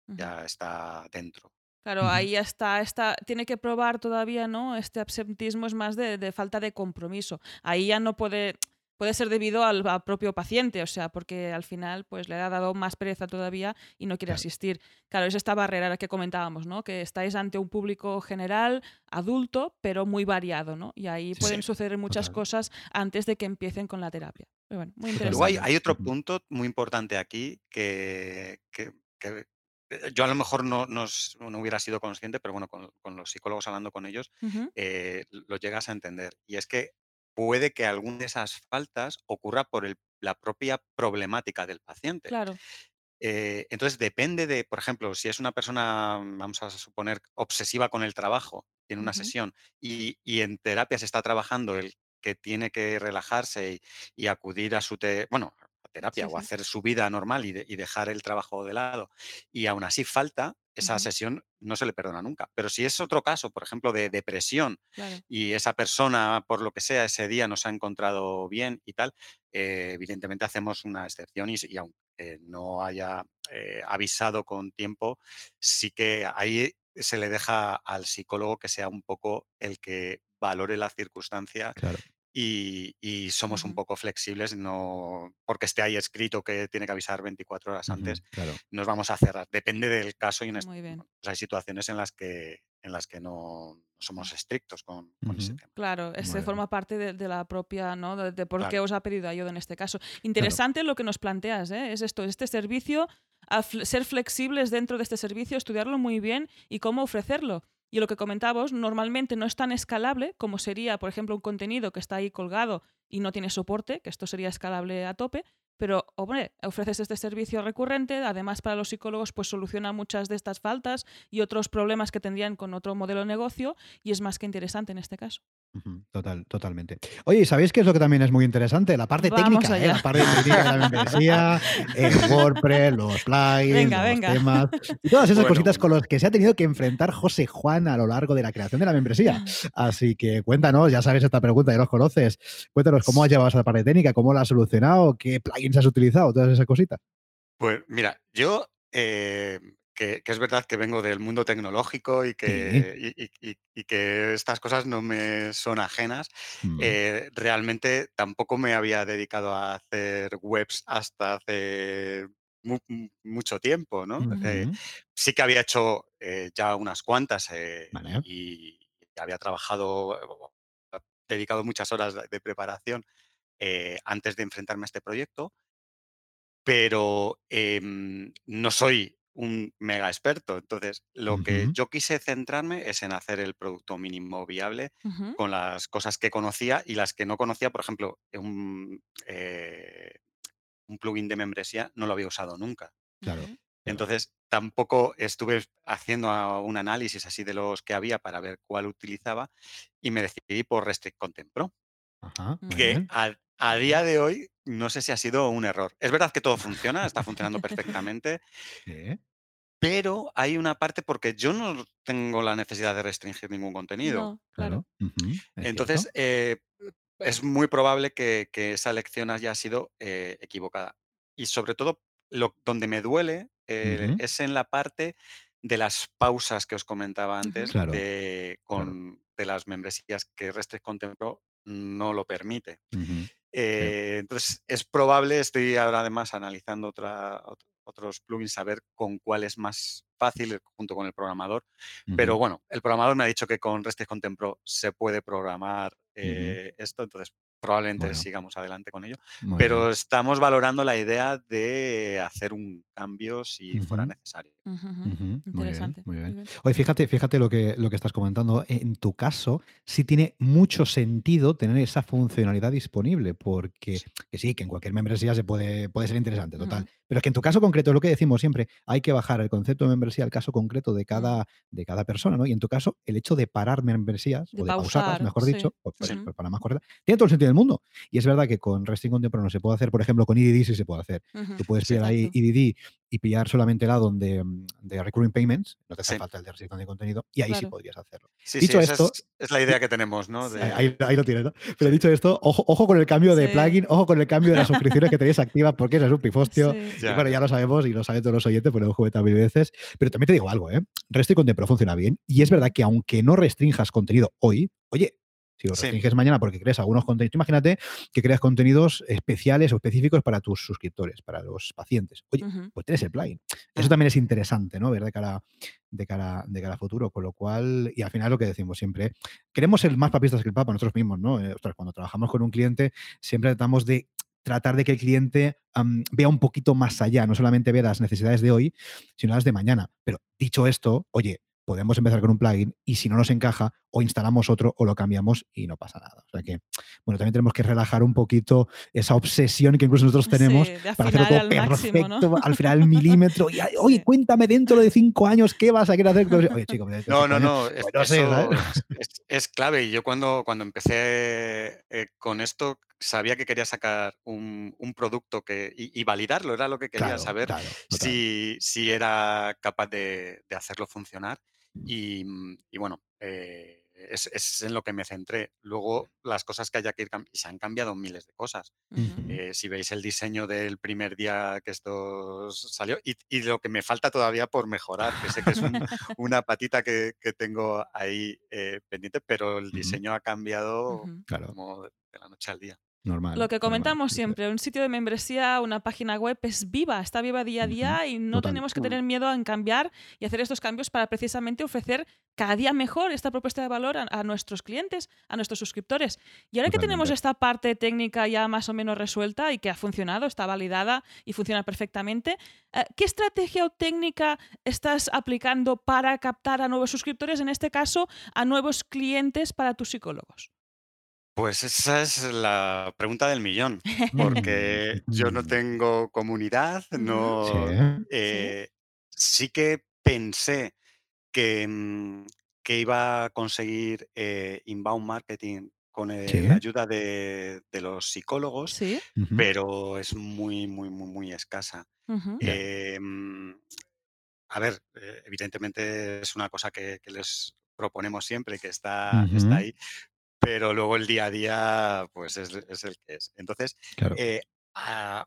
ya está dentro. Claro, ahí ya está, está, tiene que probar todavía, ¿no? Este absentismo es más de, de, falta de compromiso. Ahí ya no puede, puede ser debido al, propio paciente, o sea, porque al final pues le ha dado más pereza todavía y no quiere asistir. Claro, es esta barrera que comentábamos, ¿no? Que estáis ante un público general, adulto, pero muy variado, ¿no? Y ahí pueden suceder muchas cosas antes de que empiecen con la terapia. Bueno, muy interesante. Luego hay, otro punto muy importante aquí que, que, eh, yo a lo mejor no, no, hubiera sido consciente, pero bueno, con, los psicólogos hablando con ellos, eh, lo llegas a entender. Y es que puede que alguna de esas faltas ocurra por la propia problemática del paciente. Claro. Eh, entonces depende de, por ejemplo, si es una persona, vamos a suponer, obsesiva con el trabajo, tiene una sesión y, en terapia se está trabajando el que tiene que relajarse y, acudir a su, bueno, terapia o hacer su vida normal y, dejar el trabajo de lado. Y aún así falta, esa sesión no se le perdona nunca. Pero si es otro caso, por ejemplo, de depresión y esa persona, por lo que sea, ese día no se ha encontrado bien y tal, eh, evidentemente hacemos una excepción y, aunque no haya eh, avisado con tiempo, sí que ahí se le deja al psicólogo que sea un poco el que valore la circunstancia y, somos un poco flexibles, no porque esté ahí escrito que tiene que avisar 24 horas antes, nos vamos a cerrar. Depende del caso y en pues hay situaciones en las que en las que no somos estrictos con, ese tema. Claro, este forma parte de, la propia, ¿no? De, por qué os ha pedido ayuda en este caso. Interesante lo que nos planteas, ¿eh? Es esto, este servicio, ser flexibles dentro de este servicio, estudiarlo muy bien y cómo ofrecerlo. Y lo que comentábamos, normalmente no es tan escalable como sería, por ejemplo, un contenido que está ahí colgado y no tiene soporte, que esto sería escalable a tope, pero, hombre, ofreces este servicio recurrente, además para los psicólogos pues soluciona muchas de estas faltas y otros problemas que tendrían con otro modelo de negocio y es más que interesante en este caso. Total, totalmente. Oye, ¿sabéis qué es lo que también es muy interesante? La parte técnica, ¿eh? la parte técnica de la membresía, el WordPress, los plugins, los temas y todas esas cositas con las que se ha tenido que enfrentar José Juan a lo largo de la creación de la membresía. Así que cuéntanos, ya sabes esta pregunta, ya los conoces. Cuéntanos cómo has llevado esa parte técnica, cómo la has solucionado, qué plugins has utilizado, todas esas cositas. Pues mira, yo eh, que, es verdad que vengo del mundo tecnológico y que, y, que estas cosas no me son ajenas. Mm. Eh, realmente tampoco me había dedicado a hacer webs hasta hace mucho tiempo, ¿no? Eh, sí que había hecho eh, ya unas cuantas y había trabajado, dedicado muchas horas de preparación antes de enfrentarme a este proyecto, pero em, no soy un mega experto. Entonces, lo que yo quise centrarme es en hacer el producto mínimo viable con las cosas que conocía y las que no conocía. Por ejemplo, un, eh, un plugin de membresía no lo había usado nunca. Claro. Entonces, tampoco estuve haciendo un análisis así de los que había para ver cuál utilizaba y me decidí por Restrict Content Pro. que a, día de hoy no sé si ha sido un error. Es verdad que todo [laughs] funciona, está funcionando [laughs] perfectamente. Pero hay una parte porque yo no tengo la necesidad de restringir ningún contenido. claro. Entonces, eh, es muy probable que, esa elección haya sido eh, equivocada. Y sobre todo, lo, donde me duele eh, es en la parte de las pausas que os comentaba antes de, con, de las membresías que Restrict Content Pro no lo permite. entonces, es probable, estoy ahora además analizando otra, otros plugins, saber con cuál es más fácil junto con el programador. Pero bueno, el programador me ha dicho que con Restrict Content Pro se puede programar eh, esto, entonces probablemente sigamos adelante con ello. pero estamos valorando la idea de hacer un cambio si fuera necesario. Interesante. Muy bien, Oye, fíjate, fíjate lo que, lo que estás comentando. En tu caso, sí tiene mucho sentido tener esa funcionalidad disponible, porque que sí, que en cualquier membresía se puede, puede ser interesante, total. Pero es que en tu caso concreto, es lo que decimos siempre, hay que bajar el concepto de membresía al caso concreto de cada, de cada persona, ¿no? Y en tu caso, el hecho de parar membresías, o de pausarlas, mejor dicho, pues, pues, para más correcta, tiene todo el sentido del mundo. Y es verdad que con Resting no se puede hacer, por ejemplo, con EDD sí se puede hacer. Tú puedes pillar ahí EDD y pillar solamente el addon de, de Recurring Payments, no te hace falta el de restricción de contenido, y ahí sí podrías hacerlo. dicho esto, es, la idea que tenemos, ¿no? Ahí, lo tienes, ¿no? Pero dicho esto, ojo, ojo con el cambio de plugin, ojo con el cambio de las suscripciones que tenéis activas, porque eso es un [laughs] pifostio. Y bueno, ya lo sabemos y lo saben todos los oyentes, pero lo he mil veces. Pero también te digo algo, ¿eh? Content Pro funciona bien, y es verdad que aunque no restringas contenido hoy, oye, si lo restringes mañana porque creas algunos contenidos, imagínate que creas contenidos especiales o específicos para tus suscriptores, para los pacientes. Oye, pues tienes el plugin. Eso también es interesante, ¿no? Ver de cara, de cara, de cara a futuro. Con lo cual, y al final lo que decimos siempre, queremos ser más papistas que el Papa nosotros mismos, ¿no? Eh, cuando trabajamos con un cliente, siempre tratamos de tratar de que el cliente vea un poquito más allá, no solamente vea las necesidades de hoy, sino las de mañana. Pero dicho esto, oye, podemos empezar con un plugin y si no nos encaja, o instalamos otro o lo cambiamos y no pasa nada. O sea que, bueno, también tenemos que relajar un poquito esa obsesión que incluso nosotros tenemos para hacerlo todo perfecto, al final el milímetro. Y, Oye, cuéntame dentro de cinco años qué vas a querer hacer. Oye, [laughs] chico, no, no, no, es, clave. Y yo cuando, cuando empecé eh, con esto, sabía que quería sacar un, producto que, y, validarlo, era lo que quería saber si, si, era capaz de, de hacerlo funcionar. Mm, y, bueno, eh, es, en lo que me centré. Luego, las cosas que haya que ir y se han cambiado miles de cosas. Eh, si veis el diseño del primer día que esto salió, y, lo que me falta todavía por mejorar, que sé que es [laughs] una patita que, tengo ahí eh, pendiente, pero el diseño ha cambiado como de la noche al día. Lo que comentamos siempre, un sitio de membresía, una página web es viva, está viva día a día y no tenemos que tener miedo en cambiar y hacer estos cambios para precisamente ofrecer cada día mejor esta propuesta de valor a, nuestros clientes, a nuestros suscriptores. Y ahora que tenemos esta parte técnica ya más o menos resuelta y que ha funcionado, está validada y funciona perfectamente, eh, ¿qué estrategia o técnica estás aplicando para captar a nuevos suscriptores, en este caso a nuevos clientes para tus psicólogos? Pues esa es la pregunta del millón, porque yo no [laughs] tengo comunidad, no. Eh, sí. que pensé que, mm, que iba a conseguir eh, inbound marketing con la ayuda de, los psicólogos, pero es muy, muy, muy, muy escasa. Em, a ver, eh, evidentemente es una cosa que, les proponemos siempre, que está, está ahí, pero luego el día a día pues es, el que es. Entonces, eh,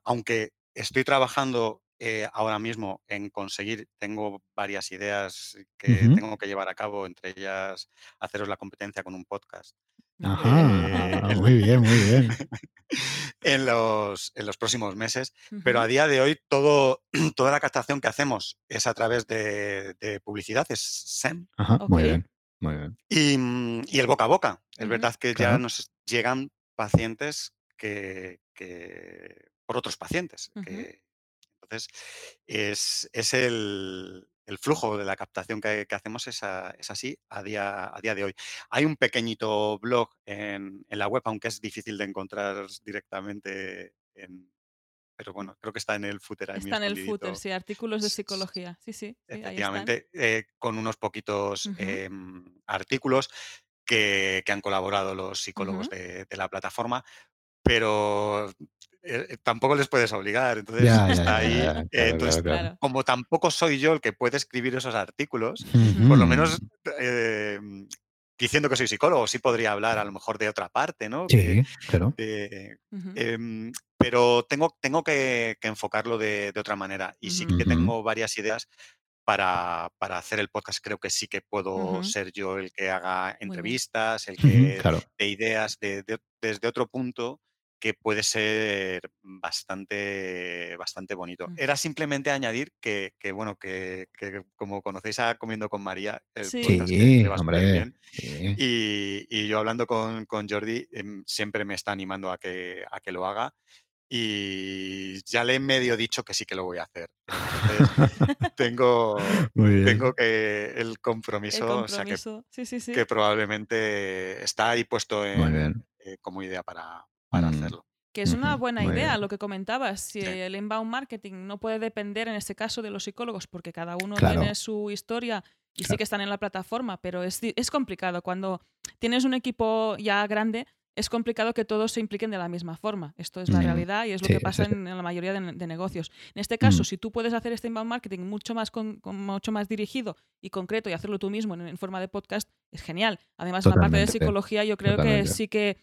aunque estoy trabajando eh, ahora mismo en conseguir, tengo varias ideas que tengo que llevar a cabo, entre ellas haceros la competencia con un podcast. Ajá, eh, muy bien, muy bien. [laughs] en, los, en los próximos meses, pero a día de hoy todo, [clears throat] toda la captación que hacemos es a través de, publicidad, es SEM. Ajá, muy bien. Mm, y, el boca a boca. Es verdad que ya nos llegan pacientes que, por otros pacientes. entonces, es, el, flujo de la captación que, hacemos es, así a día, a día de hoy. Hay un pequeñito blog en, en la web, aunque es difícil de encontrar directamente en, pero bueno, creo que está en el footer. está en el footer, sí, artículos de psicología. Sí, sí. efectivamente, eh, con unos poquitos em, artículos que, han colaborado los psicólogos de, la plataforma, pero eh, eh, tampoco les puedes obligar. Entonces, está ahí. entonces, como tampoco soy yo el que puede escribir esos artículos, por lo menos diciendo que soy psicólogo, sí podría hablar a lo mejor de otra parte, ¿no? Sí, claro. Em, pero tengo, tengo que, enfocarlo de, otra manera y sí que tengo varias ideas para, hacer el podcast. Creo que sí que puedo ser yo el que haga entrevistas, el que de ideas desde otro punto que puede ser bastante, bastante bonito. Mm. Era simplemente añadir que, bueno, que, como conocéis a Comiendo con María, el sí, que, hombre, Y, yo hablando con, Jordi, em, siempre me está animando a que, a que lo haga. Y ya le he medio dicho que sí que lo voy a hacer. [laughs] tengo, tengo que el compromiso, que, probablemente está ahí puesto en, eh, como idea para, para mm. hacerlo. Que es una buena idea lo que comentabas. Si el inbound marketing no puede depender en este caso de los psicólogos, porque cada uno tiene su historia y sí que están en la plataforma, pero es, es complicado. Cuando tienes un equipo ya grande, es complicado que todos se impliquen de la misma forma. Esto es la Mm, realidad y es lo sí, que pasa sí. en, en la mayoría de, de negocios. En este caso, Mm. si tú puedes hacer este inbound marketing mucho más, con, con- mucho más dirigido y concreto y hacerlo tú mismo en, en forma de podcast, es genial. Además, la parte de psicología, yo creo que sí que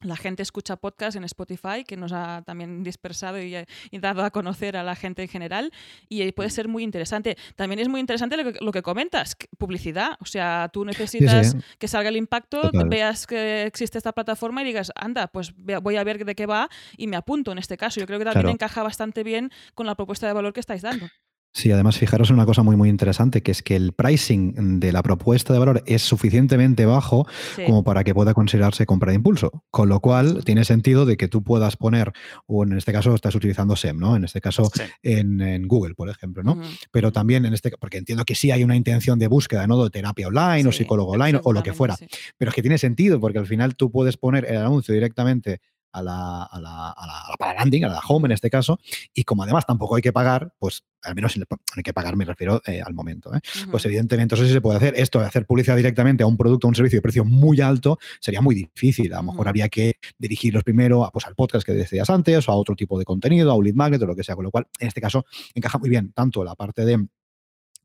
la gente escucha podcast en Spotify, que nos ha también dispersado y, y dado a conocer a la gente en general, y puede ser muy interesante. También es muy interesante lo que, lo que comentas, publicidad. O sea, tú necesitas sí. que salga el impacto, Total. veas que existe esta plataforma y digas, anda, pues voy a ver de qué va y me apunto en este caso. Yo creo que también Claro. encaja bastante bien con la propuesta de valor que estáis dando. Sí, además fijaros en una cosa muy muy interesante, que es que el pricing de la propuesta de valor es suficientemente bajo Sí. como para que pueda considerarse compra de impulso. Con lo cual tiene sentido de que tú puedas poner, o en este caso estás utilizando SEM, ¿no? En este caso Sí. en, en Google, por ejemplo, ¿no? Pero también en este, porque entiendo que sí hay una intención de búsqueda, ¿no? De terapia online o psicólogo online o lo que fuera. Pero es que tiene sentido, porque al final tú puedes poner el anuncio directamente a la, a la, a la, a la para landing, a la home en este caso, y como además tampoco hay que pagar, pues al menos no hay que pagar, me refiero eh, al momento. ¿eh? Pues evidentemente eso sí se puede hacer. Esto de hacer publicidad directamente a un producto o un servicio de precio muy alto sería muy difícil. A lo mejor Ujú. habría que dirigirlos primero a, pues, al podcast que decías antes o a otro tipo de contenido, a un lead magnet o lo que sea. Con lo cual, en este caso, encaja muy bien tanto la parte de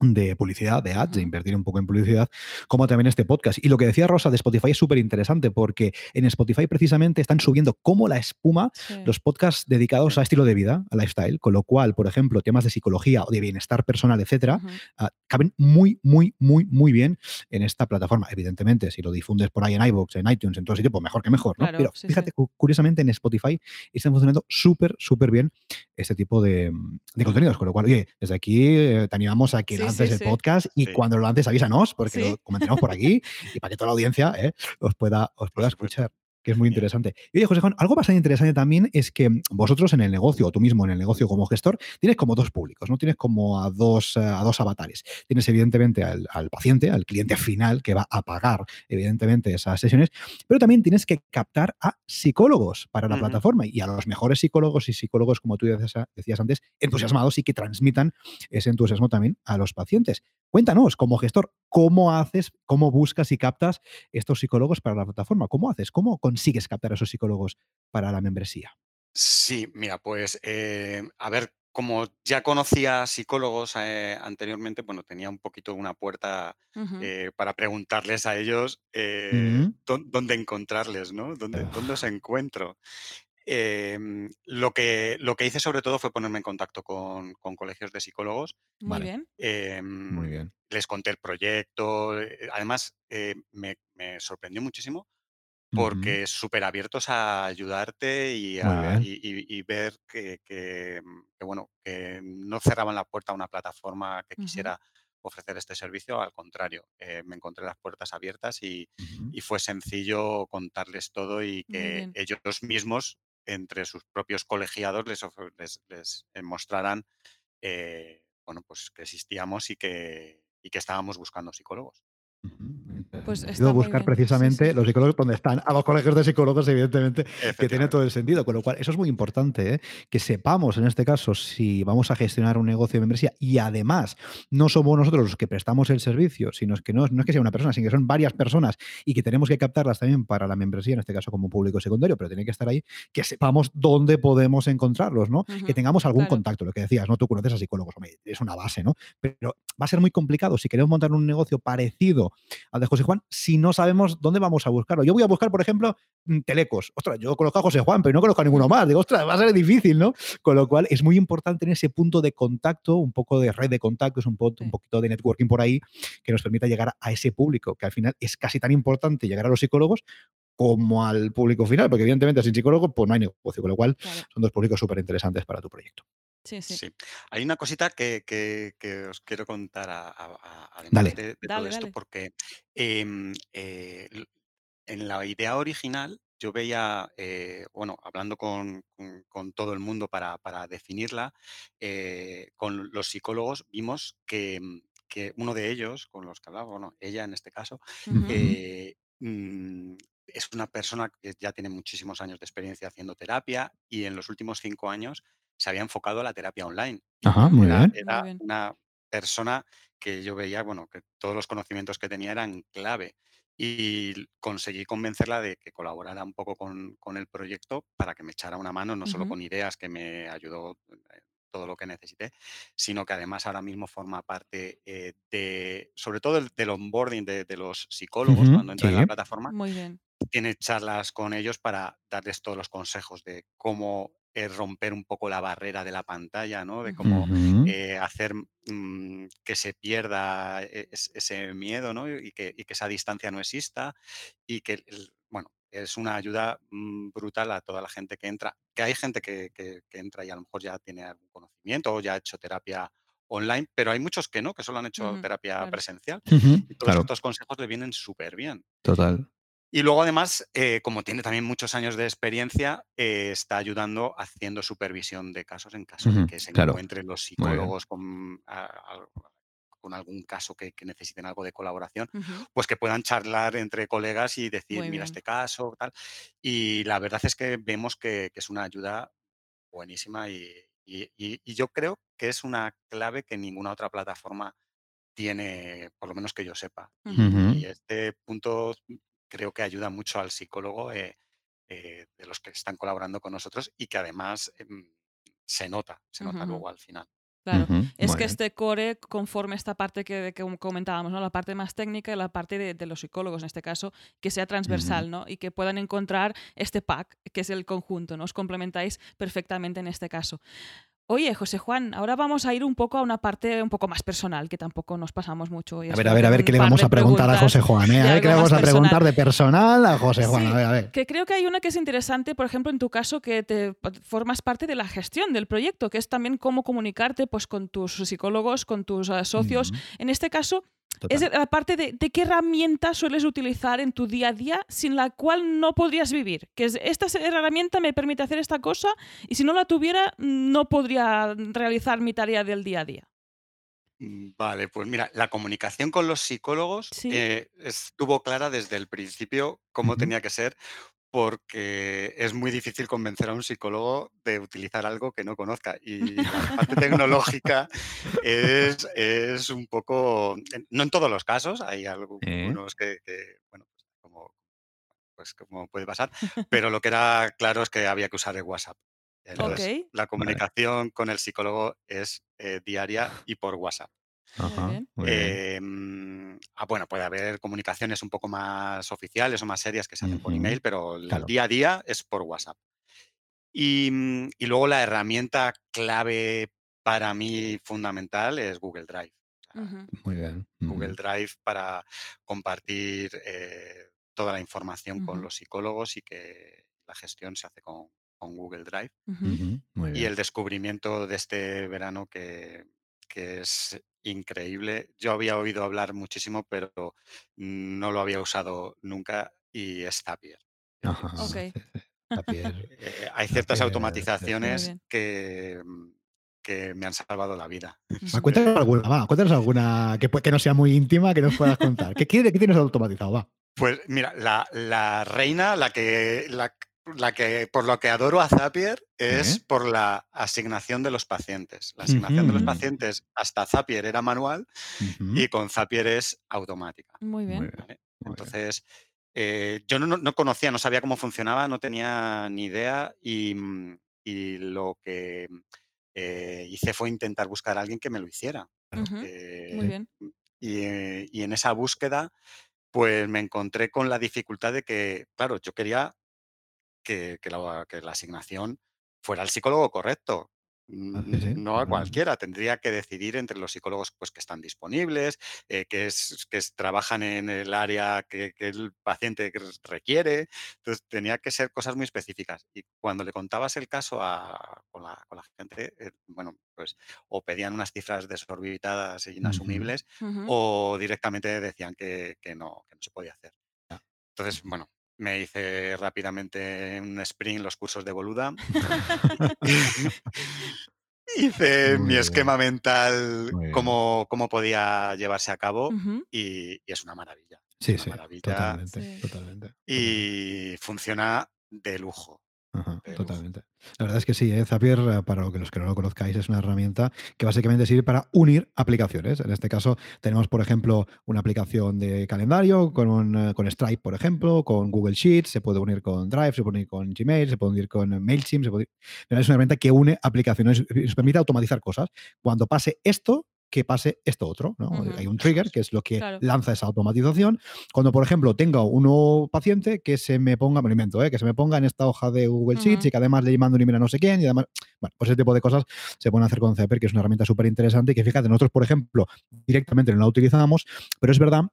de publicidad, de ads, de invertir un poco en publicidad, como también este podcast. Y lo que decía Rosa de Spotify es súper interesante porque en Spotify precisamente están subiendo como la espuma Sí. los podcasts dedicados a estilo de vida, a lifestyle, con lo cual, por ejemplo, temas de psicología o de bienestar personal, etcétera, ah, caben muy, muy, muy, muy bien en esta plataforma. Evidentemente, si lo difundes por ahí en iVoox, en iTunes, en todo sitio, pues mejor que mejor, ¿no? Claro, Pero sí, fíjate, sí. cu- curiosamente en Spotify están funcionando súper, súper bien este tipo de, de contenidos, con lo cual, oye, desde aquí eh, te animamos a que Sí, lances sí, el sí. podcast y Sí. cuando lo lances avísanos, porque Sí. lo comentaremos por aquí [laughs] y para que toda la audiencia eh, os pueda, os pueda escuchar que es muy interesante. Y oye, José Juan, algo bastante interesante también es que vosotros en el negocio, o tú mismo en el negocio como gestor, tienes como dos públicos, ¿no? Tienes como a dos, eh, a dos avatares. Tienes evidentemente al, al paciente, al cliente final que va a pagar evidentemente esas sesiones, pero también tienes que captar a psicólogos para la plataforma y a los mejores psicólogos y psicólogos, como tú decías, decías antes, entusiasmados y que transmitan ese entusiasmo también a los pacientes. Cuéntanos, como gestor, ¿cómo haces, cómo buscas y captas estos psicólogos para la plataforma? ¿Cómo haces? ¿Cómo consigues captar a esos psicólogos para la membresía? Sí, mira, pues eh, a ver, como ya conocía psicólogos eh, anteriormente, bueno, tenía un poquito una puerta eh, para preguntarles a ellos eh, dó- dónde encontrarles, ¿no? ¿Dónde, dónde os encuentro? Em, lo, que, lo que hice sobre todo fue ponerme en contacto con, con colegios de psicólogos. Muy Vale. bien. Muy em, bien. les conté el proyecto. eh, Además, eh, me, me sorprendió muchísimo porque súper abiertos a ayudarte y, Muy a- bien. y- y- y ver que, que, mm, que, bueno, que no cerraban la puerta a una plataforma que quisiera ofrecer este servicio, al contrario, eh, me encontré las puertas abiertas y, y fue sencillo contarles todo y que ellos mismos, entre sus propios colegiados, les, les, eh, eh, bueno, pues que existíamos y que, y que estábamos buscando psicólogos. Pues está ido a muy buscar. Sí, precisamente sí. los psicólogos donde están, a los colegios de psicólogos, evidentemente, que tiene todo el sentido. Con lo cual, eso es muy importante, ¿eh? que sepamos en este caso si vamos a gestionar un negocio de membresía y además no somos nosotros los que prestamos el servicio, sino que no, no es que sea una persona, sino que son varias personas y que tenemos que captarlas también para la membresía, en este caso como público secundario, pero tiene que estar ahí, que sepamos dónde podemos encontrarlos, ¿no? Que tengamos algún Claro. contacto, lo que decías, ¿no? Tú conoces a psicólogos, es una base, ¿no? Pero va a ser muy complicado si queremos montar un negocio parecido al de José Juan si no sabemos dónde vamos a buscarlo. Yo voy a buscar, por ejemplo, mm, Telecos. Ostras, yo conozco a José Juan, pero no conozco a ninguno más. Digo, ostras, va a ser difícil, ¿no? Con lo cual es muy importante tener ese punto de contacto, un poco de red de contactos, un, po- un poquito de networking por ahí, que nos permita llegar a ese público, que al final es casi tan importante llegar a los psicólogos como al público final, porque evidentemente sin psicólogo pues no hay negocio, con lo cual Claro. son dos públicos súper interesantes para tu proyecto. Sí, sí. Sí. Hay una cosita que, que- que os quiero contar a- a- a- además de, de Dale, todo esto, porque em, eh, en la idea original yo veía, eh, bueno, hablando con, con- con todo el mundo para, para definirla, eh, con los psicólogos vimos que, mm, que uno de ellos, con los que hablaba, bueno, ella en este caso, mm, es una persona que ya tiene muchísimos años de experiencia haciendo terapia y en los últimos cinco años se había enfocado a la terapia online. y Ajá, muy era, bien. era Muy bien. una persona que yo veía, bueno, que todos los conocimientos que tenía eran clave. y conseguí convencerla de que colaborara un poco con, con el proyecto para que me echara una mano, no solo con ideas que me ayudó eh, todo lo que necesité, sino que además ahora mismo forma parte eh, de, sobre todo del, del onboarding de, de los psicólogos cuando entran en la plataforma, Muy bien. tiene charlas con ellos para darles todos los consejos de cómo eh, romper un poco la barrera de la pantalla, ¿no? De cómo eh, hacer mm, que se pierda e- es- ese miedo, ¿no? Y que, y que esa distancia no exista y que, bueno, es una ayuda mm, brutal a toda la gente que entra. Que hay gente que, que- que entra y a lo mejor ya tiene algún conocimiento o ya ha hecho terapia online, pero hay muchos que no, que solo han hecho terapia claro. presencial y todos Claro, estos consejos le vienen súper bien. total. Y luego, además, eh, como tiene también muchos años de experiencia, eh, está ayudando haciendo supervisión de casos en caso de que se claro. encuentren los psicólogos con, a- a- con algún caso que, que necesiten algo de colaboración, pues que puedan charlar entre colegas y decir, Muy mira bien. este caso, tal. Y la verdad es que vemos que, que es una ayuda buenísima y, y- y- y yo creo que es una clave que ninguna otra plataforma tiene, por lo menos que yo sepa. Y este punto creo que ayuda mucho al psicólogo eh, eh, de los que están colaborando con nosotros y que además em, se nota, se nota Ujú. luego al final. Claro, Ujú, es muy que bien. este core conforme esta parte que, que comentábamos, ¿no? La parte más técnica y la parte de, de los psicólogos, en este caso, que sea transversal, ¿no? Y que puedan encontrar este pack, que es el conjunto, ¿no? Os complementáis perfectamente en este caso. Oye, José Juan, ahora vamos a ir un poco a una parte un poco más personal, que tampoco nos pasamos mucho. A ver, a ver, a ver, ¿qué le vamos a preguntar a José Juan? ¿eh? A ver, ¿qué le vamos a preguntar de personal a José Juan? Sí, A ver, a ver. Que creo que hay una que es interesante, por ejemplo, en tu caso, que te formas parte de la gestión del proyecto, que es también cómo comunicarte pues, con tus psicólogos, con tus eh, socios. En este caso. Es la parte de, de qué herramienta sueles utilizar en tu día a día sin la cual no podrías vivir. Que es, esta herramienta me permite hacer esta cosa y si no la tuviera no podría realizar mi tarea del día a día. Mm, Vale, pues mira, la comunicación con los psicólogos Sí. eh, estuvo clara desde el principio cómo tenía que ser, porque es muy difícil convencer a un psicólogo de utilizar algo que no conozca. Y la parte [laughs] tecnológica es, es un poco, no en todos los casos, hay ¿Eh? algunos que, que, bueno, pues como, pues como puede pasar, pero lo que era claro es que había que usar el WhatsApp. Entonces, la Vale. comunicación con el psicólogo es eh, diaria y por WhatsApp. Ajá, bien. muy bien. Em, ah, bueno, puede haber comunicaciones un poco más oficiales o más serias que se hacen por email, pero el Claro. día a día es por WhatsApp. Y, mm, y luego la herramienta clave para mí fundamental es Google Drive. Muy bien. Google. Drive para compartir eh, toda la información con los psicólogos y que la gestión se hace con, con Google Drive. Muy Y bien. el descubrimiento de este verano que, que es increíble. Yo había oído hablar muchísimo, pero no lo había usado nunca y es Zapier. Ajá. Es-. [laughs] Zapier, [laughs] eh, hay ciertas Zapier, muy automatizaciones que, mm, que me han salvado la vida. Va, Ujú. cuéntanos alguna, va, cuéntanos alguna que, no sea muy íntima, que nos puedas contar. ¿Qué, qué, qué tienes automatizado? Va. Pues mira, la, la reina, la que, la, la que por lo que adoro a Zapier es ¿Eh? por la asignación de los pacientes. La asignación de los pacientes hasta Zapier era manual y con Zapier es automática. Muy bien. bien. ¿vale? muy bien. Entonces, eh, yo no, no- no conocía, no sabía cómo funcionaba, no tenía ni idea y, mm, y lo que eh, hice fue intentar buscar a alguien que me lo hiciera. Muy Eh, bien. y, eh, y en esa búsqueda, pues me encontré con la dificultad de que, claro, yo quería que, que la, que la asignación fuera al psicólogo correcto, Ah, no a cualquiera. Tendría que decidir entre los psicólogos pues, que están disponibles, eh, que, es, que es- trabajan en el área que, que el paciente requiere. Entonces, tenía que ser cosas muy específicas. Y cuando le contabas el caso a, con, la, con la gente, eh, bueno, pues o pedían unas cifras desorbitadas e inasumibles o directamente decían que, que no, que no se podía hacer. Entonces, bueno, me hice rápidamente un sprint los cursos de Boluda. [laughs] hice Muy mi bien, esquema mental, cómo, cómo podía llevarse a cabo y, y es una maravilla. Sí, maravilla totalmente, Sí. totalmente. totalmente. y funciona de lujo. Totalmente. La verdad es que sí, ¿eh? Zapier, eh, para los que no lo conozcáis, es una herramienta que básicamente sirve para unir aplicaciones. En este caso, tenemos, por ejemplo, una aplicación de calendario con, eh, con Stripe, por ejemplo, con Google Sheets, se puede unir con Drive, se puede unir con Gmail, se puede unir con MailChimp. Se puede... Es una herramienta que une aplicaciones, nos permite automatizar cosas. Cuando pase esto, que pase esto otro. ¿no? Hay un trigger que es lo que lanza esa automatización. Cuando, por ejemplo, tenga un nuevo paciente que se me ponga, me lo invento, ¿eh? que se me ponga en esta hoja de Google Sheets y que además le mando un email a no sé quién y además, bueno, pues ese tipo de cosas se pueden hacer con Zapier, que es una herramienta súper interesante y que fíjate, nosotros, por ejemplo, directamente no la utilizamos, pero es verdad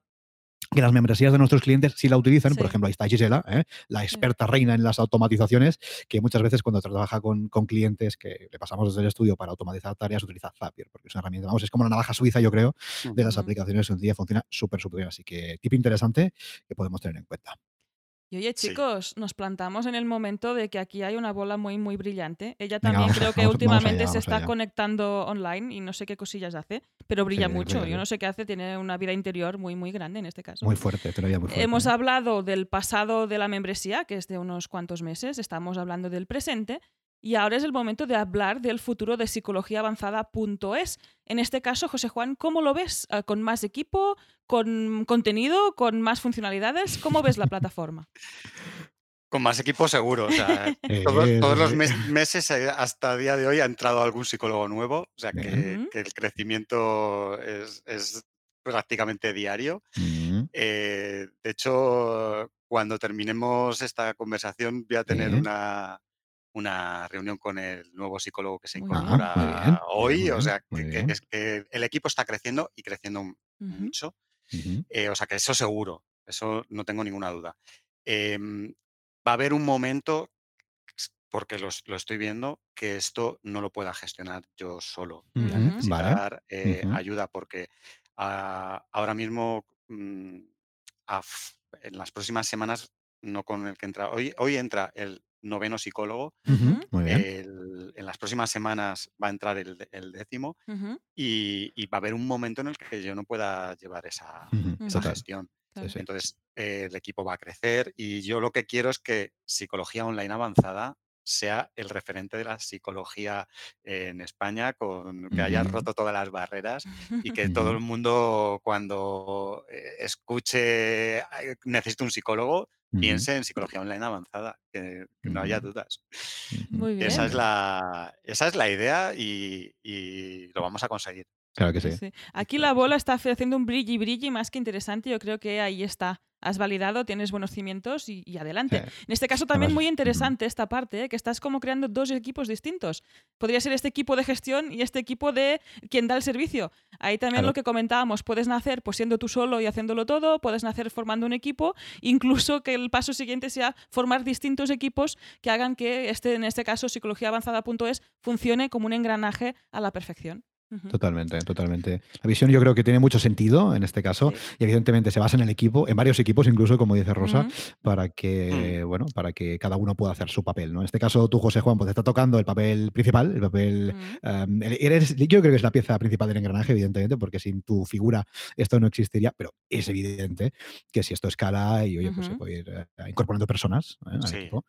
que las membresías de nuestros clientes sí la utilizan. Por ejemplo, ahí está Gisela, ¿eh? la experta reina en las automatizaciones, que muchas veces cuando trabaja con, clientes que le pasamos desde el estudio para automatizar tareas, utiliza Zapier, porque es una herramienta, vamos, es como una navaja suiza, yo creo, de las aplicaciones. Día funciona súper, súper bien. Así que tip interesante que podemos tener en cuenta. Y oye, chicos, nos plantamos en el momento de que aquí hay una bola muy, muy brillante. Ella también creo que últimamente se está conectando online y no sé qué cosillas hace, pero brilla mucho. Yo no sé qué hace, tiene una vida interior muy, muy grande en este caso. Muy fuerte, te lo muy fuerte. Hemos hablado del pasado de la membresía, que es de unos cuantos meses, estamos hablando del presente. Y ahora es el momento de hablar del futuro de psicologiaavanzada.es. En este caso, José Juan, ¿cómo lo ves? Eh, ¿Con más equipo? ¿Con contenido? ¿Con más funcionalidades? ¿Cómo ves la [laughs] plataforma? Con más equipo seguro. [laughs] todos, los meses eh, hasta el día de hoy ha entrado algún psicólogo nuevo. O sea que, el crecimiento es, prácticamente diario. Eh, de hecho, cuando terminemos esta conversación voy a tener una, una reunión con el nuevo psicólogo que se incorpora hoy. o sea, que, es que el equipo está creciendo y creciendo mucho. Eh, o sea, que eso seguro, eso no tengo ninguna duda. Em, va a haber un momento, porque lo, estoy viendo, que esto no lo pueda gestionar yo solo. necesitar eh, ayuda porque ah, ahora mismo, mm, en las próximas semanas, no con el que entra, hoy, hoy entra el noveno psicólogo. en las próximas semanas va a entrar el, décimo y, va a haber un momento en el que yo no pueda llevar esa, gestión. Entonces, el equipo va a crecer y yo lo que quiero es que psicología online avanzada sea el referente de la psicología en España, con que haya roto todas las barreras y que todo el mundo cuando eh, escuche necesite un psicólogo piense en psicología online avanzada, que, no haya dudas. Esa es la, esa es la idea y, lo vamos a conseguir. Claro que sí. Aquí la bola está haciendo un brilli brilli más que interesante. Yo creo que ahí está has validado, tienes buenos cimientos y, adelante. En este caso también muy interesante esta parte, ¿eh? que estás como creando dos equipos distintos. Podría ser este equipo de gestión y este equipo de quien da el servicio. Ahí también lo que comentábamos, puedes nacer pues siendo tú solo y haciéndolo todo, puedes nacer formando un equipo, incluso que el paso siguiente sea formar distintos equipos que hagan que este, en este caso, psicologiaavanzada.es funcione como un engranaje a la perfección. Totalmente, totalmente. La visión yo creo que tiene mucho sentido en este caso y evidentemente se basa en el equipo, en varios equipos incluso, como dice Rosa, para que, mm. bueno, para que cada uno pueda hacer su papel, ¿no? En este caso tú, José Juan, pues te está tocando el papel principal, el papel... Em, eres, yo creo que es la pieza principal del engranaje, evidentemente, porque sin tu figura esto no existiría, pero es evidente que si esto escala y, oye, pues se puede ir eh, incorporando personas ¿eh? al equipo,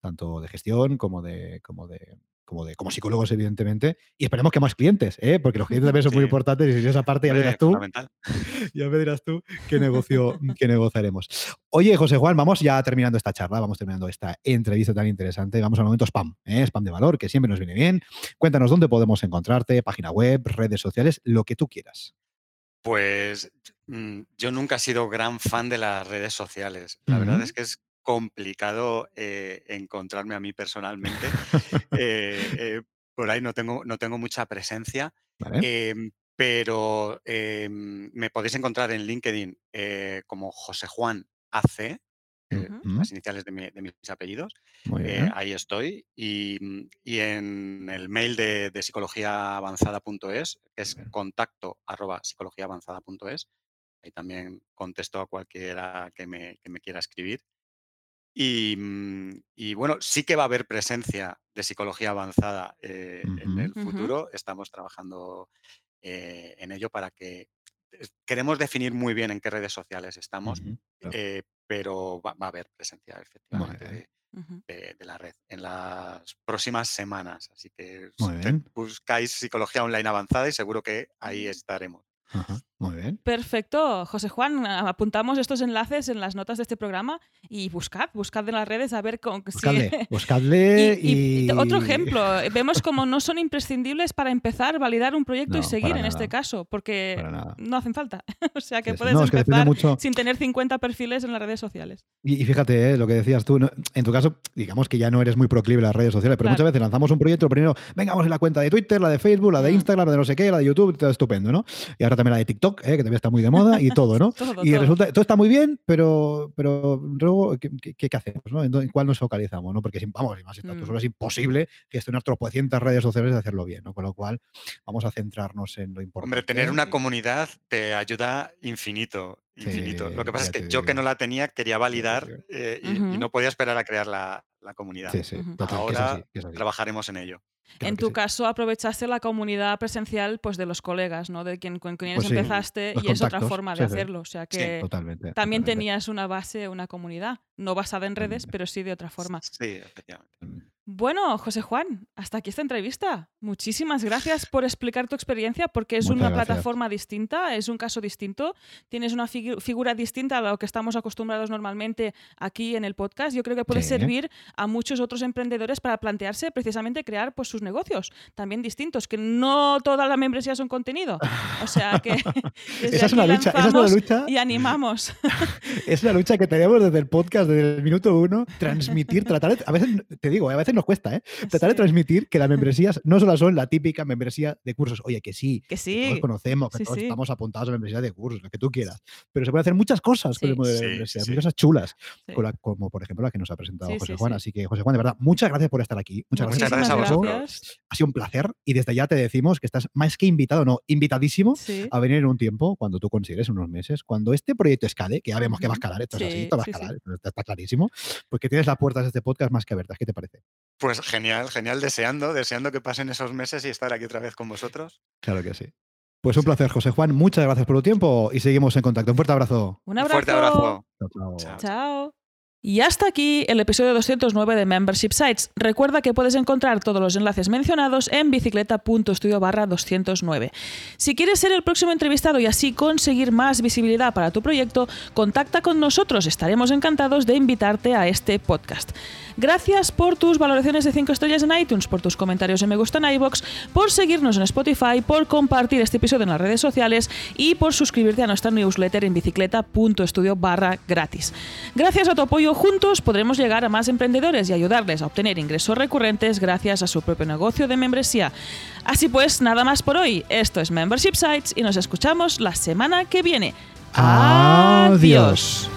tanto de gestión como de, como de como, de, como psicólogos, evidentemente, y esperemos que más clientes, ¿eh? porque los clientes también son [laughs] muy importantes y si esa parte ya verás tú, [laughs] ya me dirás tú qué negocio, qué negociaremos. Oye, José Juan, vamos ya terminando esta charla, vamos terminando esta entrevista tan interesante, vamos al momento spam, ¿eh? spam de valor, que siempre nos viene bien. Cuéntanos dónde podemos encontrarte, página web, redes sociales, lo que tú quieras. Pues mm, yo nunca he sido gran fan de las redes sociales. La verdad es que es complicado eh, encontrarme a mí personalmente. [laughs] Eh, eh, por ahí no tengo, no tengo mucha presencia. Em, pero em, me podéis encontrar en LinkedIn como José Juan AC, las iniciales de, mis apellidos. ahí estoy. Y, mm, en el mail de, de psicologiaavanzada.es, que es contacto arroba psicologiaavanzada.es. Ahí también contesto a cualquiera que me, que me quiera escribir. Mm, y, bueno, sí que va a haber presencia de psicología avanzada eh, en el futuro. Estamos trabajando eh, en ello para que queremos definir muy bien en qué redes sociales estamos, eh, pero va, a haber presencia efectivamente de, la red en las próximas semanas. Así que buscáis psicología online avanzada y seguro que ahí estaremos. Muy bien. Perfecto, José Juan. Apuntamos estos enlaces en las notas de este programa y buscad, buscad en las redes a ver con buscadle, [laughs] buscadle y, Otro ejemplo, vemos como no son imprescindibles para empezar, validar un proyecto y seguir en este caso, porque no hacen falta. [laughs] o sea que puedes empezar sin tener 50 perfiles en las redes sociales. Y, fíjate, eh, lo que decías tú, en tu caso, digamos que ya no eres muy proclive a las redes sociales, pero muchas veces lanzamos un proyecto, primero, vengamos en la cuenta de Twitter, la de Facebook, la de. Instagram, la de no sé qué, la de YouTube, todo estupendo, ¿no? Y ahora también la de TikTok, ¿eh? que también está muy de moda y todo, ¿no? [laughs] y resulta, todo está muy bien, pero, pero luego, ¿qué, qué, hacemos? ¿no? ¿En cuál nos focalizamos? ¿no? Porque, vamos, más mm. es imposible gestionar tropocientas redes sociales y hacerlo bien, ¿no? Con lo cual, vamos a centrarnos en lo importante. Hombre, tener una comunidad te ayuda infinito. Infinito. lo que pasa es que yo que no la tenía quería validar eh, y, no podía esperar a crear la, la comunidad. Ahora trabajaremos en ello. en tu caso, aprovechaste la comunidad presencial pues, de los colegas, ¿no? De quien, con quienes pues empezaste y es otra forma de hacerlo. O sea que también tenías una base, una comunidad, no basada en redes, pero sí de otra forma. Sí, efectivamente. Bueno, José Juan, hasta aquí esta entrevista. Muchísimas gracias por explicar tu experiencia porque es una plataforma distinta, es un caso distinto, tienes una figura distinta a lo que estamos acostumbrados normalmente aquí en el podcast. Yo creo que puede servir a muchos otros emprendedores para plantearse precisamente crear pues, sus negocios también distintos, que no toda la membresía son contenido. O sea que [laughs] [laughs] esa, es una lucha, esa es una lucha y animamos. [laughs] es una lucha que tenemos desde el podcast, desde el minuto uno, transmitir, tratar, a veces, te digo, a veces nos cuesta, ¿eh? [laughs] Tratar de transmitir que las [laughs] membresías no solo son la típica membresía de cursos. Oye, que sí, que sí. todos conocemos, que todos estamos apuntados a la membresía de cursos, lo que tú quieras. Pero se pueden hacer muchas cosas con el modelo de membresía, muchas cosas chulas, como por ejemplo la que nos ha presentado José Juan. Así que, José Juan, de verdad, muchas gracias por estar aquí. Muchas, gracias, a vosotros. Ha sido un placer y desde ya te decimos que estás más que invitado, no, invitadísimo a venir en un tiempo, cuando tú consideres unos meses, cuando este proyecto escale, que ya vemos que va a escalar, esto es así, todo va a escalar, está, clarísimo, porque tienes las puertas de este podcast más que abiertas. ¿Qué te parece? Pues genial, genial, deseando, deseando que pasen esos meses y estar aquí otra vez con vosotros. Claro que sí. Pues un placer, José Juan. Muchas gracias por tu tiempo y seguimos en contacto. Un fuerte abrazo. Un abrazo. fuerte abrazo. chao. chao. Y hasta aquí el episodio 209 de Membership Sites. Recuerda que puedes encontrar todos los enlaces mencionados en bicicleta.studio barra 209. Si quieres ser el próximo entrevistado y así conseguir más visibilidad para tu proyecto, contacta con nosotros. Estaremos encantados de invitarte a este podcast. Gracias por tus valoraciones de 5 estrellas en iTunes, por tus comentarios en me gusta en iBox, por seguirnos en Spotify, por compartir este episodio en las redes sociales y por suscribirte a nuestra newsletter en bicicleta.studio barra gratis. Gracias a tu apoyo juntos podremos llegar a más emprendedores y ayudarles a obtener ingresos recurrentes gracias a su propio negocio de membresía. Así pues, nada más por hoy. Esto es Membership Sites y nos escuchamos la semana que viene. Adiós.